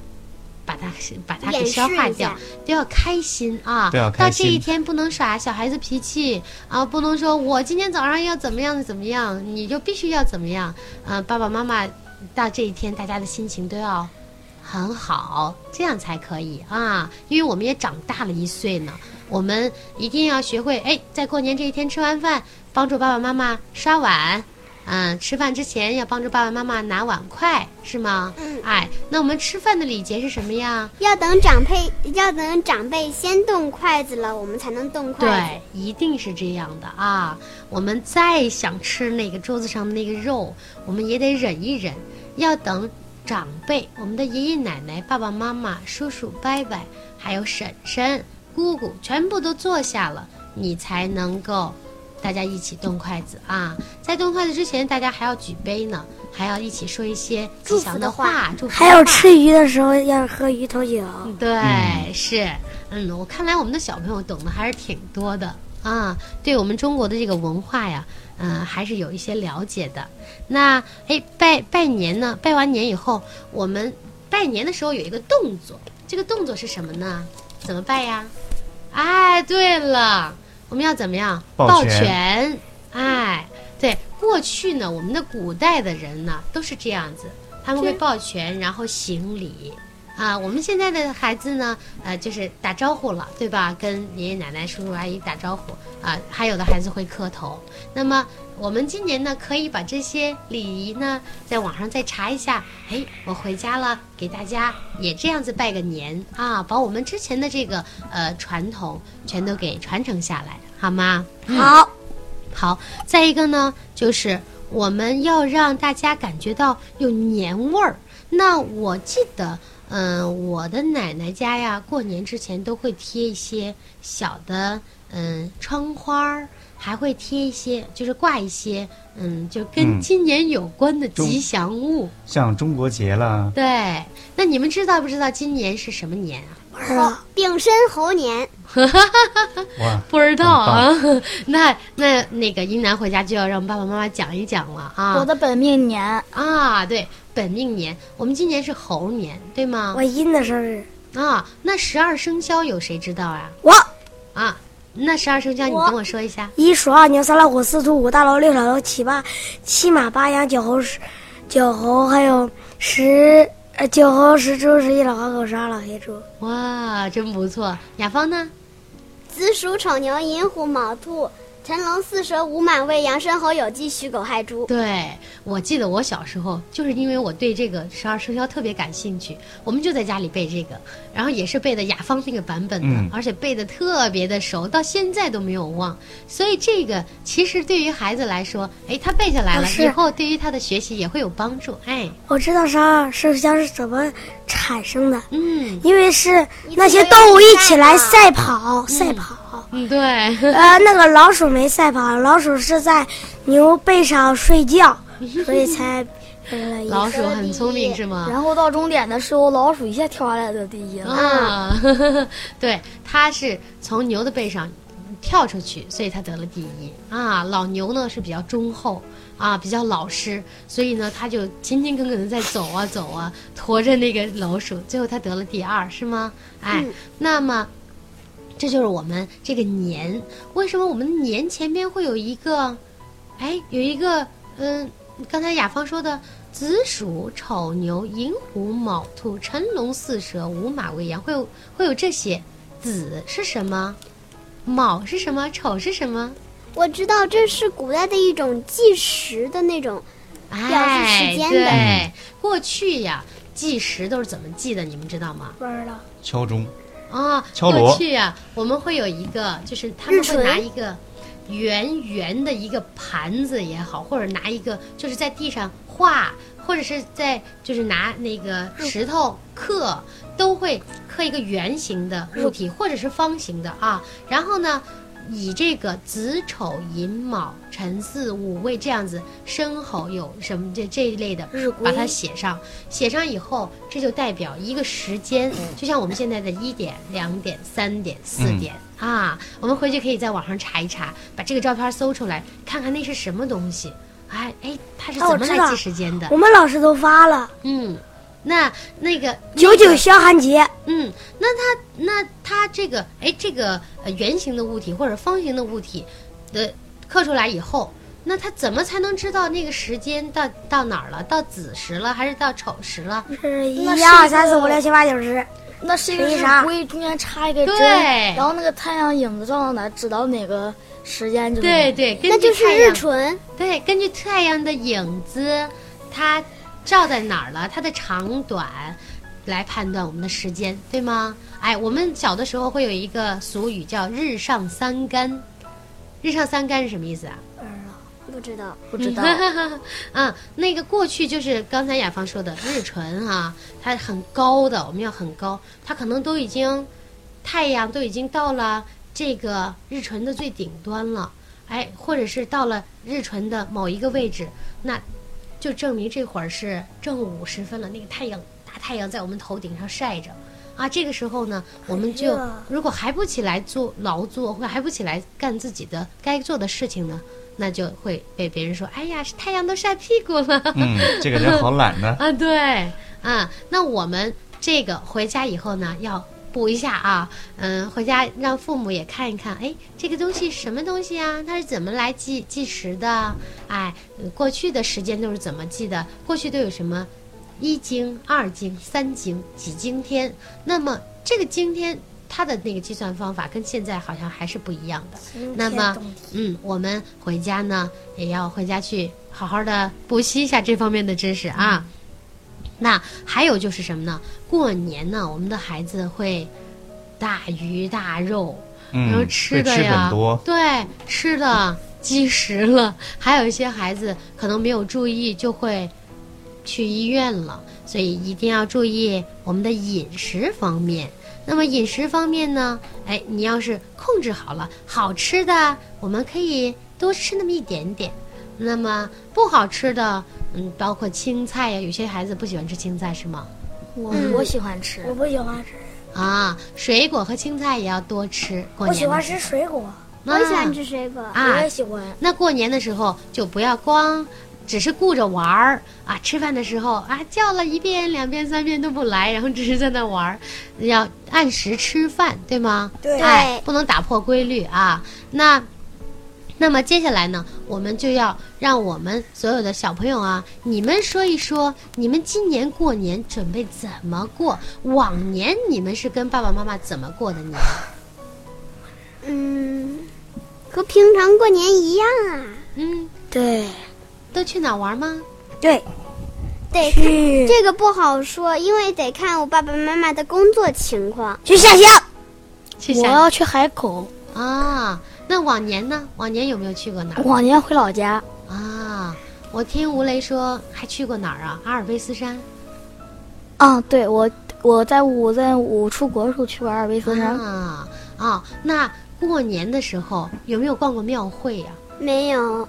把它把它给消化掉，都要开心啊！对啊开到这一天不能耍小孩子脾气啊，不能说我今天早上要怎么样怎么样，你就必须要怎么样。嗯、爸爸妈妈到这一天，大家的心情都要很好，这样才可以啊！因为我们也长大了一岁呢，我们一定要学会哎，在过年这一天吃完饭，帮助爸爸妈妈刷碗。嗯，吃饭之前要帮助爸爸妈妈拿碗筷，是吗？嗯哎，那我们吃饭的礼节是什么呀？要等长辈要等长辈先动筷子了，我们才能动筷对，一定是这样的啊！我们再想吃那个桌子上的那个肉，我们也得忍一忍，要等长辈，我们的爷爷奶奶、爸爸妈妈、叔叔伯伯，还有婶婶、姑姑，全部都坐下了，你才能够大家一起动筷子啊！在动筷子之前，大家还要举杯呢，还要一起说一些吉祥的祝福的话话，祝福还有吃鱼的时候要喝鱼头酒。对，嗯是，嗯，我看来我们的小朋友懂得还是挺多的啊，对我们中国的这个文化呀，嗯、还是有一些了解的。那哎，拜拜年呢？拜完年以后，我们拜年的时候有一个动作，这个动作是什么呢？怎么拜呀？哎，对了，我们要怎么样？抱拳拳。哎，对，过去呢，我们的古代的人呢都是这样子，他们会抱拳，然后行礼。啊，我们现在的孩子呢，呃，就是打招呼了，对吧？跟爷爷奶奶、叔叔阿姨打招呼啊，还有的孩子会磕头。那么我们今年呢，可以把这些礼仪呢，在网上再查一下。哎，我回家了，给大家也这样子拜个年啊，把我们之前的这个呃传统全都给传承下来，好吗？好，好，再一个呢，就是我们要让大家感觉到有年味儿。那我记得，嗯、我的奶奶家呀，过年之前都会贴一些小的，嗯，窗花儿，还会贴一些，就是挂一些，嗯，就跟嗯今年有关的吉祥物。像中国结了，对，那你们知道不知道今年是什么年啊？猴丙申猴年，不知道啊。那那那个英男回家就要让爸爸妈妈讲一讲了啊。我的本命年，啊，对，本命年，我们今年是猴年，对吗我？阴的生日，啊，那十二生肖有谁知道啊？我啊，那十二生肖你我跟我说一下。一鼠二牛三老虎四兔五大龙六小龙七八七马八羊九猴十九猴还有十呃九猴十猪十一老黄狗十二老黑猪。哇，真不错。雅芳呢？子鼠丑牛寅虎卯兔辰龙四蛇午马未羊申猴酉鸡戌狗亥猪。对，我记得我小时候就是因为我对这个十二生肖特别感兴趣，我们就在家里背这个，然后也是背的雅芳那个版本的，嗯而且背的特别的熟，到现在都没有忘。所以这个其实对于孩子来说，哎，他背下来了，以后对于他的学习也会有帮助。哎，我知道十二生肖是怎么产生的，嗯，因为是那些动物一起来赛跑，赛跑。嗯，对，呃，那个老鼠没赛跑，老鼠是在牛背上睡觉，所以才变成了一老鼠很聪明是吗？然后到终点的时候，老鼠一下跳下来得第一了。啊，对，它是从牛的背上跳出去，所以它得了第一啊。老牛呢是比较忠厚啊，比较老实，所以呢他就勤勤恳恳的在走啊走啊，驮着那个老鼠，最后他得了第二，是吗？哎，那么这就是我们这个年，为什么我们年前边会有一个，哎，有一个嗯，刚才雅芳说的。子鼠、丑牛、寅虎、卯兔、辰龙、巳蛇、午马、未羊，会有会有这些。子是什么？卯是什么？丑是什么？我知道这是古代的一种计时的那种，表示时间的哎，对，过去呀，计时都是怎么计的？你们知道吗？不知道。敲钟，啊，敲锣过去呀，我们会有一个，就是他们会拿一个圆圆的一个盘子也好，或者拿一个就是在地上画，或者是在就是拿那个石头刻，都会刻一个圆形的物体，或者是方形的啊。然后呢，以这个子丑寅卯辰巳午未这样子申猴酉什么这这一类的日把它写上，写上以后，这就代表一个时间，就像我们现在的一点、两点、三点、四点、啊，我们回去可以在网上查一查，把这个照片搜出来，看看那是什么东西。哎哎，它是怎么来记时间的？我们老师都发了嗯，那那个九九消寒节，嗯，那它那它这个哎，这个呃圆形的物体或者方形的物体的刻出来以后，那它怎么才能知道那个时间到到哪儿了？到子时了还是到丑时了？是一二三四五六七八九十。那是一个啥日龟，中间插一个针，对然后那个太阳影子照到哪儿，知道哪个时间就对对，根那就是日据太阳纯。对，根据太阳的影子，它照在哪儿了，它的长短，来判断我们的时间，对吗？哎，我们小的时候会有一个俗语叫“日上三竿”，日上三竿是什么意思啊？不知道，不知道。嗯，那个过去就是刚才雅芳说的日唇哈、它很高的，我们要很高，它可能都已经太阳都已经到了这个日唇的最顶端了，哎，或者是到了日唇的某一个位置，那就证明这会儿是正午时分了，那个太阳大太阳在我们头顶上晒着。啊，这个时候呢，我们就如果还不起来做劳作，或还不起来干自己的该做的事情呢，那就会被别人说：“哎呀，太阳都晒屁股了。嗯，这个人好懒呢。啊，对，啊，那我们这个回家以后呢，要补一下啊，嗯，回家让父母也看一看，哎，这个东西什么东西啊？它是怎么来计计时的？哎，呃过去的时间都是怎么记的？过去都有什么一经、二经、三经、几经天？那么这个经天。它的那个计算方法跟现在好像还是不一样的。那么，嗯，我们回家呢也要回家去好好的补习一下这方面的知识啊。那还有就是什么呢？过年呢，我们的孩子会大鱼大肉，嗯，然后吃的呀。对，吃的积食了，还有一些孩子可能没有注意，就会去医院了，所以一定要注意我们的饮食方面。那么饮食方面呢，哎，你要是控制好了，好吃的我们可以多吃那么一点点。那么不好吃的，嗯，包括青菜呀，有些孩子不喜欢吃青菜是吗？我我喜欢吃，我不喜欢吃，啊，水果和青菜也要多吃。过我喜欢吃水果。我喜啊欢吃水果。啊我啊也，喜欢。那过年的时候就不要光只是顾着玩儿啊，吃饭的时候啊叫了一遍、两遍、三遍都不来，然后只是在那玩儿，要按时吃饭，对吗？对哎，不能打破规律啊。那。那么接下来呢，我们就要让我们所有的小朋友啊，你们说一说，你们今年过年准备怎么过？往年你们是跟爸爸妈妈怎么过的年？嗯，和平常过年一样啊。嗯，对都去哪玩吗？对，得看去这个不好说，因为得看我爸爸妈妈的工作情况。去下乡。去想我要去海口，啊。那往年呢？往年有没有去过哪儿往年回老家。啊？我听吴雷说还去过哪儿啊？阿尔卑斯山。啊，对我我在我在我出国的时候去过阿尔卑斯山，啊啊，那过年的时候有没有逛过庙会呀、没有，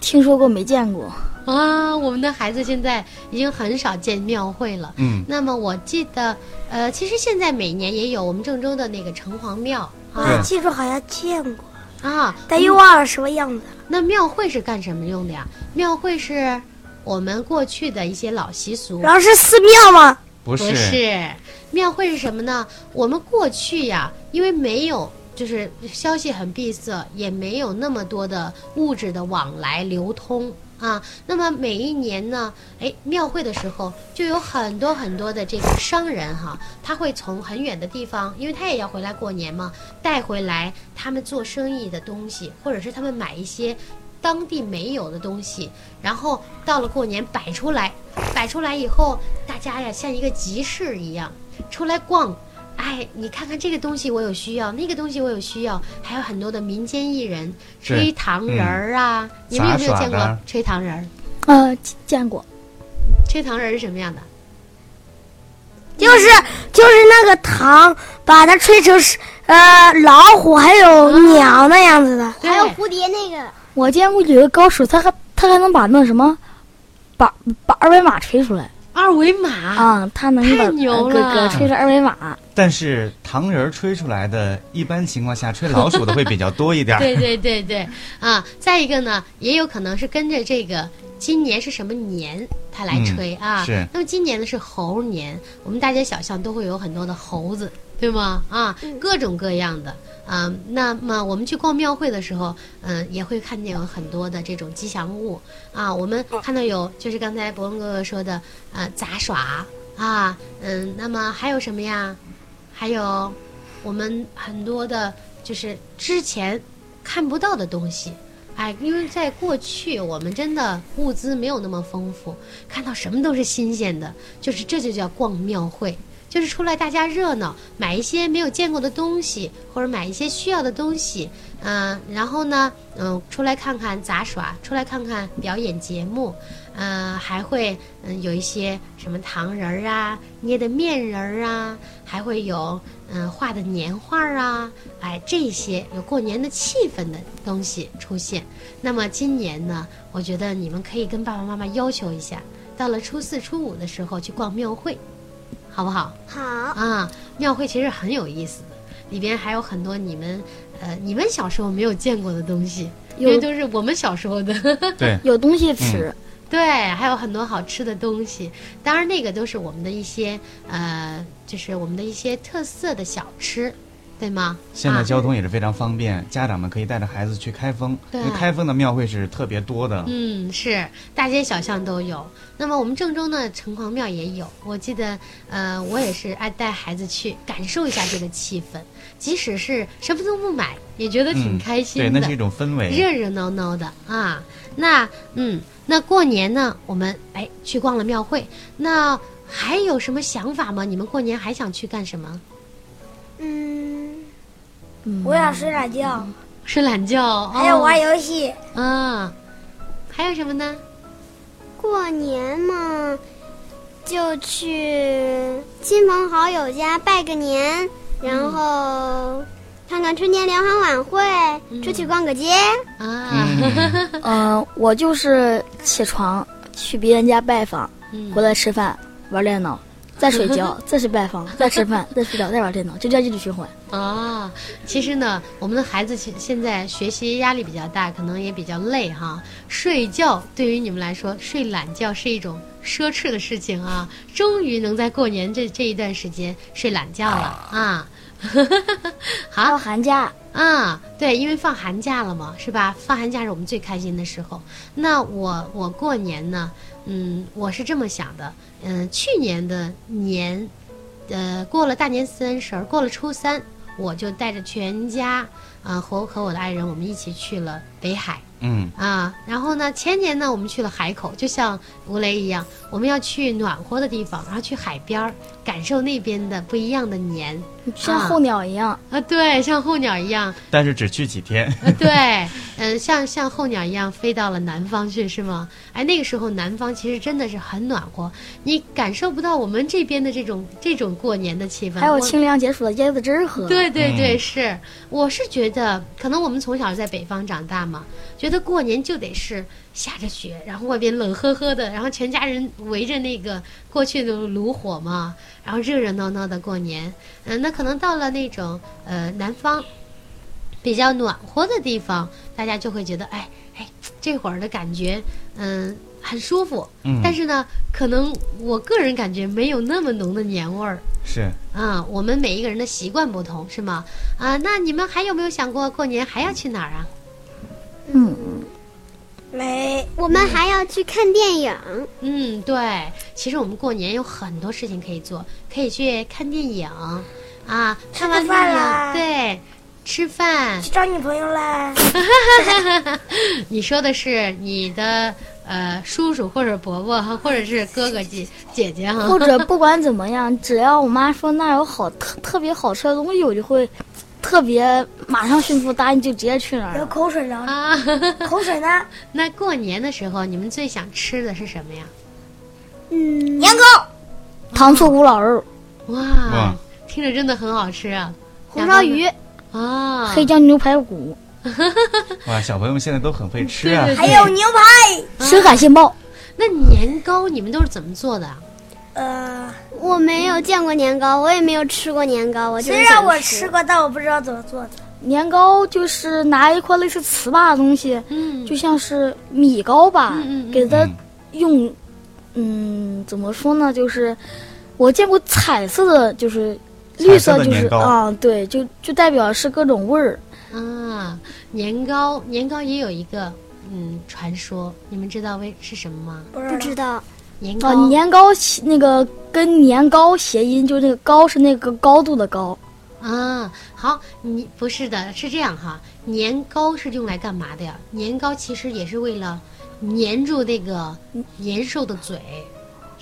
听说过没见过。啊？我们的孩子现在已经很少见庙会了。嗯，那么我记得，呃，其实现在每年也有我们郑州的那个城隍庙我啊记住好像见过，啊，但又忘了什么样子了。那庙会是干什么用的呀？庙会是我们过去的一些老习俗。然后是寺庙吗？不不是，庙会是什么呢？我们过去呀，因为没有，就是消息很闭塞，也没有那么多的物质的往来流通啊。那么每一年呢，哎，庙会的时候就有很多很多的这个商人哈，他会从很远的地方，因为他也要回来过年嘛，带回来他们做生意的东西，或者是他们买一些。当地没有的东西，然后到了过年摆出来，摆出来以后，大家呀像一个集市一样出来逛。哎，你看看这个东西我有需要，那个东西我有需要，还有很多的民间艺人吹糖人儿啊，你们有没有见过吹糖人儿？呃，见过。吹糖人儿是什么样的？就是就是那个糖，把它吹成是呃老虎还有鸟那样子的。还有蝴蝶那个，我见过有一个高手，他还他还能把那什么，把把二维码吹出来二维码啊，他能把太牛呃给了吹出二维码。但是糖人儿吹出来的，一般情况下吹老鼠的会比较多一点儿。对对对对，啊，再一个呢，也有可能是跟着这个今年是什么年，他来吹、啊。是那么今年呢是猴年，我们大街小巷都会有很多的猴子，对吗？啊，各种各样的。啊，那么我们去逛庙会的时候，嗯、也会看见有很多的这种吉祥物啊。我们看到有，就是刚才博文哥哥说的，呃，杂耍啊，嗯，那么还有什么呀？还有我们很多的，就是之前看不到的东西。哎，因为在过去我们真的物资没有那么丰富，看到什么都是新鲜的，就是这就叫逛庙会，就是出来大家热闹，买一些没有见过的东西，或者买一些需要的东西，嗯、然后呢，嗯、出来看看杂耍，出来看看表演节目，嗯、还会嗯、有一些什么糖人儿啊，捏的面人儿啊，还会有嗯、画的年画儿啊，哎，这些有过年的气氛的东西出现。那么今年呢，我觉得你们可以跟爸爸妈妈要求一下，到了初四、初五的时候去逛庙会，好不好？好，啊，庙会其实很有意思的，里边还有很多你们呃你们小时候没有见过的东西，因为都是我们小时候的。对，有东西吃，对，还有很多好吃的东西。当然，那个都是我们的一些呃，就是我们的一些特色的小吃，对吗？现在啊交通也是非常方便，家长们可以带着孩子去开封，对因为开封的庙会是特别多的。嗯，是大街小巷都有。那么我们郑州呢，城隍庙也有。我记得，呃，我也是爱带孩子去感受一下这个气氛，即使是什么都不买，也觉得挺嗯开心对，那是一种氛围。热热闹闹的啊。那嗯，那过年呢，我们哎去逛了庙会，那还有什么想法吗？你们过年还想去干什么？嗯，我想睡懒觉，睡懒觉，还有玩哦游戏。啊，还有什么呢？过年嘛，就去亲朋好友家拜个年，然后看看春节联欢晚会，出去逛个街。啊，嗯，嗯、我就是起床去别人家拜访，嗯。回来吃饭玩电脑，再 睡觉，再去拜访，再吃饭，再睡觉，再玩电脑，就这样一直循环。啊，其实呢，我们的孩子现现在学习压力比较大，可能也比较累哈。睡觉对于你们来说，睡懒觉是一种奢侈的事情啊。终于能在过年这这一段时间睡懒觉了啊。好放寒假，啊，对，因为放寒假了嘛，是吧？放寒假是我们最开心的时候。那我我过年呢，嗯，我是这么想的，嗯，去年的年，呃，过了大年三十儿，过了初三，我就带着全家，啊、和和我的爱人，我们一起去了北海。嗯，啊，然后呢，前年呢，我们去了海口，就像吴雷一样，我们要去暖和的地方，然后去海边儿，感受那边的不一样的年像候鸟一样。啊，对，像候鸟一样，但是只去几天。呃，对，嗯、像像候鸟一样飞到了南方去，是吗？哎，那个时候南方其实真的是很暖和，你感受不到我们这边的这种这种过年的气氛。还有清凉解暑的椰子汁儿喝。对对对，嗯是，我是觉得，可能我们从小在北方长大嘛，觉得过年就得是下着雪，然后外边冷呵呵的，然后全家人围着那个过去的炉火嘛，然后热热闹闹的过年。嗯、那可能到了那种呃南方比较暖和的地方，大家就会觉得，哎哎，这会儿的感觉，嗯、很舒服。嗯但是呢，可能我个人感觉没有那么浓的年味儿。是，啊，我们每一个人的习惯不同，是吗？啊，那你们还有没有想过过年还要去哪儿啊？嗯，没我们还要去看电影。嗯，对，其实我们过年有很多事情可以做，可以去看电影啊，看完饭电影对，吃饭。去找女朋友啦。你说的是你的呃叔叔或者伯伯哈，或者是哥哥姐姐姐哈，或者不管怎么样，只要我妈说那有好特特别好吃的东西，我就会特别马上迅速答应，就直接去那儿有了。口水了，啊。口水呢？那过年的时候，你们最想吃的是什么呀？嗯，年糕、糖醋古老肉、哇，听着真的很好吃啊！红烧鱼，啊，黑椒牛排骨、哇，小朋友们现在都很会吃啊还有牛排。深海鲜鲍。那年糕你们都是怎么做的啊？呃，我没有见过年糕，我也没有吃过年糕，我虽然我吃吃过，但我不知道怎么做的。年糕就是拿一块类似糍粑的东西，嗯，就像是米糕吧，嗯给它嗯用，嗯，怎么说呢？就是我见过彩色的，就是绿色，就是啊，对，就就代表是各种味儿。啊，年糕，年糕也有一个嗯传说，你们知道为是什么吗？不知道。年糕，啊，年糕那个跟年糕谐音，就是那个高是那个高度的高，啊，好，你不是的，是这样哈，年糕是用来干嘛的呀？年糕其实也是为了粘住那个年兽的嘴，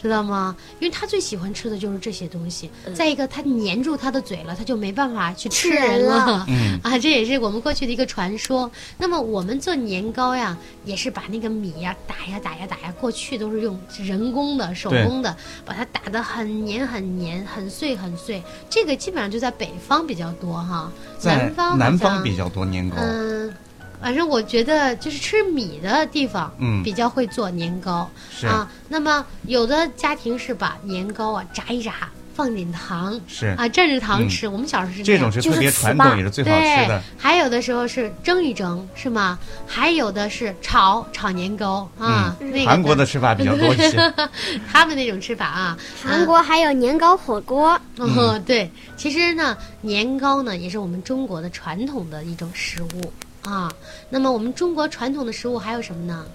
知道吗？因为他最喜欢吃的就是这些东西。再一个，他粘住他的嘴了，他就没办法去吃吃人人了。嗯啊，这也是我们过去的一个传说。那么我们做年糕呀，也是把那个米呀打呀打呀打呀，过去都是用人工的、手工的，把它打得很黏很黏、很碎很碎。这个基本上就在北方比较多哈，南方南方比较多年糕。嗯。反正我觉得就是吃米的地方，嗯比较会做年糕是啊。那么有的家庭是把年糕啊炸一炸，放点糖是啊，蘸着糖嗯吃。我们小时候是这种是特别传统，也是最好吃的对。，还有的时候是蒸一蒸，是吗？还有的是炒炒年糕啊，那个嗯韩国的吃法比较多一些。他们那种吃法啊，韩国还有年糕火锅，嗯哦，对，其实呢，年糕呢也是我们中国的传统的一种食物啊。那么我们中国传统的食物还有什么呢？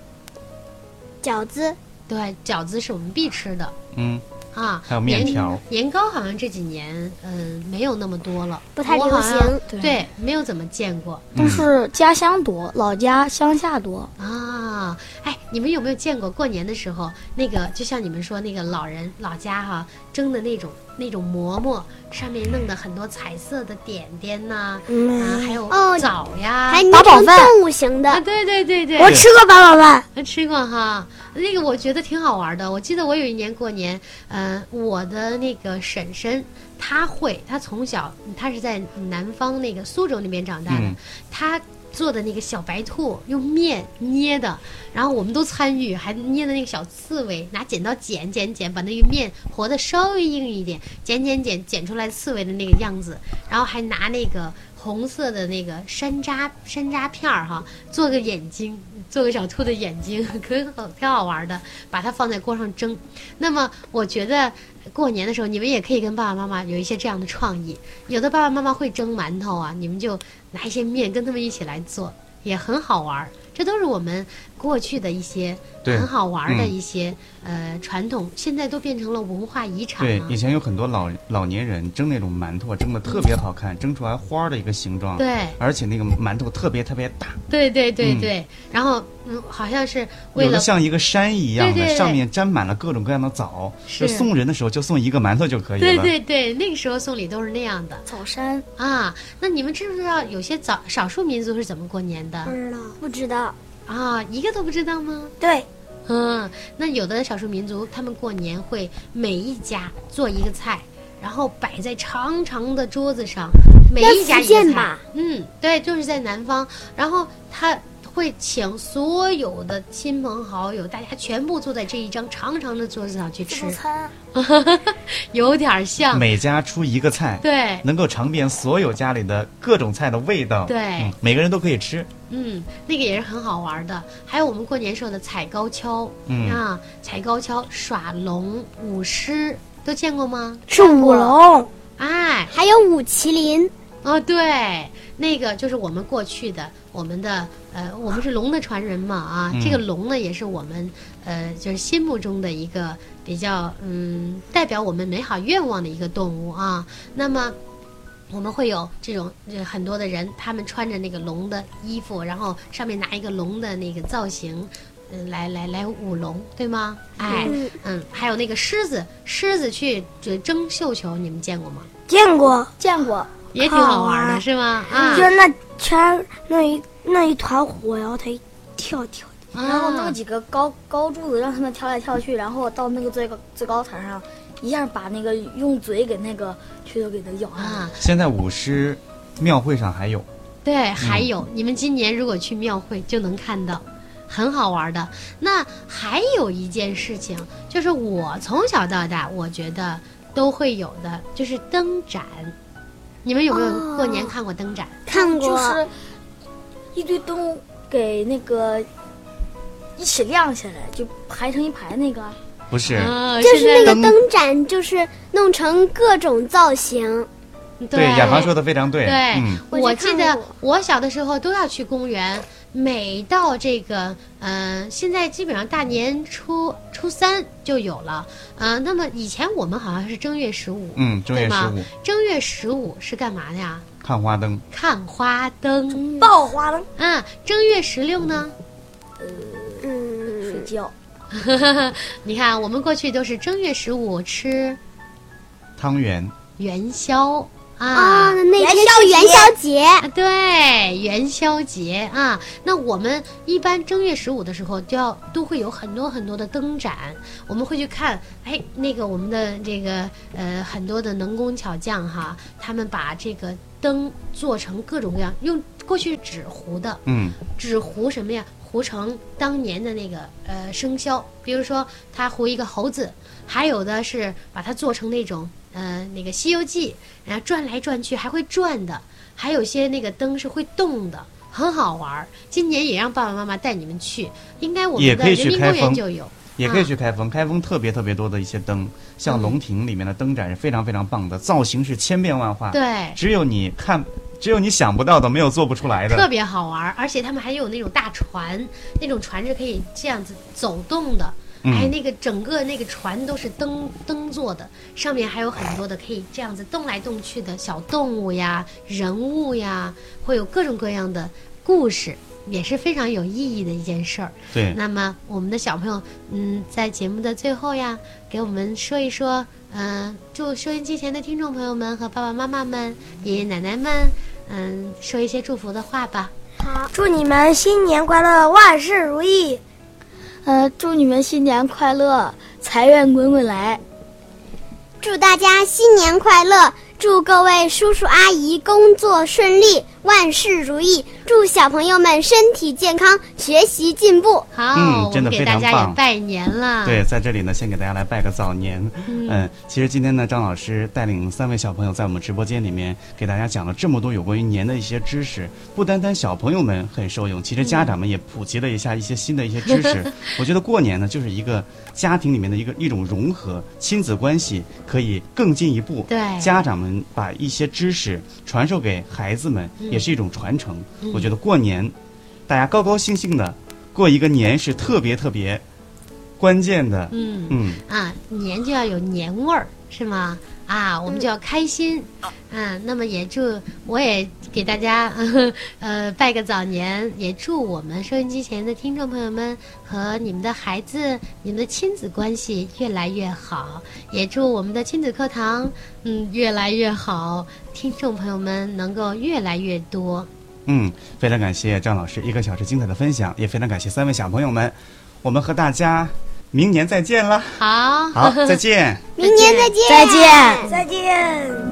饺子，对，饺子是我们必吃的嗯，啊。还有面条年糕好像这几年嗯、没有那么多了，不太流行对对，没有怎么见过都是家乡多，老家乡下多。啊。哎，你们有没有见过过年的时候那个，就像你们说那个老人老家哈蒸的那种那种馍馍，上面弄的很多彩色的点点呐、啊，还有哦枣呀，还捏八宝饭。成动物形啊，的，对对对对，我吃过八宝饭，吃过哈，那个我觉得挺好玩的。我记得我有一年过年，呃，我的那个婶婶，她会，她从小她是在南方那个苏州那边长大的，嗯。她做的那个小白兔用面捏的，然后我们都参与，还捏的那个小刺猬，拿剪刀剪剪剪，把那个面和的稍微硬一点，剪剪剪剪出来刺猬的那个样子，然后还拿那个红色的那个山楂山楂片儿哈，做个眼睛，做个小兔的眼睛，可好挺好玩的，把它放在锅上蒸。那么我觉得过年的时候，你们也可以跟爸爸妈妈有一些这样的创意。有的爸爸妈妈会蒸馒头啊，你们就拿一些面跟他们一起来做，也很好玩。这都是我们过去的一些很好玩的嗯一些、呃传统，现在都变成了文化遗产，。对以前有很多老老年人蒸那种馒头，蒸的特别好看，蒸出来花儿的一个形状。对而且那个馒头特别特别大，对对对嗯对，然后嗯，好像是为了像一个山一样的，对对对上面沾满了各种各样的枣。是就送人的时候就送一个馒头就可以了。对对对，那个时候送礼都是那样的枣山啊。那你们知不知道有些早少数民族是怎么过年的不知道。不知道。啊？一个都不知道吗？对，嗯，那有的少数民族，他们过年会每一家做一个菜，然后摆在长长的桌子上，每一家一个菜吧。嗯，对，就是在南方，然后他会请所有的亲朋好友，大家全部坐在这一张长长的桌子上去吃自助，餐，有点像，每家出一个菜，对，能够尝遍所有家里的各种菜的味道。对嗯每个人都可以吃。嗯，那个也是很好玩的。还有我们过年时候的踩高跷，嗯啊，踩高跷、耍龙、舞狮，都见过吗？是舞龙。哎，还有舞麒麟，哦，对，那个就是我们过去的，我们的呃，我们是龙的传人嘛啊，嗯这个龙呢也是我们呃，就是心目中的一个比较嗯，代表我们美好愿望的一个动物啊。那么。我们会有这种呃很多的人，他们穿着那个龙的衣服，然后上面拿一个龙的那个造型，嗯、来来来舞龙，对吗？哎，嗯嗯，还有那个狮子，狮子去就争绣球，你们见过吗？见过，见过，也挺好玩的，玩是吗？啊，就是那圈那一那一团火，然后它一跳跳。然后弄啊几个高高柱子让他们跳来跳去，然后到那个最高最高台上，一下把那个用嘴给那个蛆头给它咬上。啊，现在舞狮庙会上还有，对，还有、你们今年如果去庙会就能看到，很好玩的。那还有一件事情，就是我从小到大我觉得都会有的，就是灯展。你们有没有哦过年看过灯展？看过。就是一堆灯给那个一起亮起来，就排成一排那个。不是？啊，就是那个灯展，就是弄成各种造型。对，雅芳说的非常对。对，嗯，我我记得我小的时候都要去公园，每到这个，嗯、现在基本上大年初初三就有了，呃，那么以前我们好像是正月十五，嗯，正月十五。正月十五是干嘛的呀？看花灯，看花灯。爆花灯，啊，正月十六呢？嗯，睡觉，你看，我们过去都是正月十五吃汤圆，元宵啊。啊，那天是元宵节，啊，对，元宵节啊，那我们一般正月十五的时候，就要都会有很多很多的灯展，我们会去看，哎，那个我们的这个呃很多的能工巧匠哈，他们把这个灯做成各种各样，用过去纸糊的，嗯，纸糊什么呀？糊成当年的那个呃生肖，比如说他糊一个猴子，还有的是把它做成那种呃那个《西游记》，然后转来转去还会转的，还有些那个灯是会动的，很好玩儿。今年也让爸爸妈妈带你们去，应该我们的也可以去人民公园开封就有。也可以去开封，开封特别特别多的一些灯，像嗯龙亭里面的灯展是非常非常棒的，造型是千变万化，对，只有你看，只有你想不到的，没有做不出来的。特别好玩儿，而且他们还有那种大船，那种船是可以这样子走动的。嗯哎，那个整个那个船都是灯灯做的，上面还有很多的可以这样子动来动去的小动物呀、人物呀，会有各种各样的故事，也是非常有意义的一件事儿。对，那么我们的小朋友，嗯，在节目的最后呀，给我们说一说，嗯、祝收音机前的听众朋友们和爸爸妈妈们、爷爷奶奶们，嗯，说一些祝福的话吧。好，祝你们新年快乐，万事如意。呃，祝你们新年快乐，财源滚滚来。祝大家新年快乐！祝各位叔叔阿姨工作顺利，万事如意！祝小朋友们身体健康，学习进步。好，嗯真的我们给大家非常棒也拜年了。对，在这里呢，先给大家来拜个早年。嗯，其实今天呢，张老师带领三位小朋友在我们直播间里面给大家讲了这么多有关于年的一些知识，不单单小朋友们很受用，其实家长们也普及了一下一些新的一些知识。我觉得过年呢，就是一个家庭里面的一个一种融合，亲子关系可以更进一步。对家长们把一些知识传授给孩子们，也是一种传承。我觉得过年，大家高高兴兴的过一个年是特别特别关键的。嗯嗯，啊，年就要有年味儿，是吗？啊，我们就要开心。嗯，那么也祝我也给大家 呃拜个早年，也祝我们收音机前的听众朋友们和你们的孩子、你们的亲子关系越来越好，也祝我们的亲子课堂嗯越来越好，听众朋友们能够越来越多。嗯，非常感谢张老师一个小时精彩的分享，也非常感谢三位小朋友们，我们和大家明年再见了。好，好，再见。明年再见，再见，再见。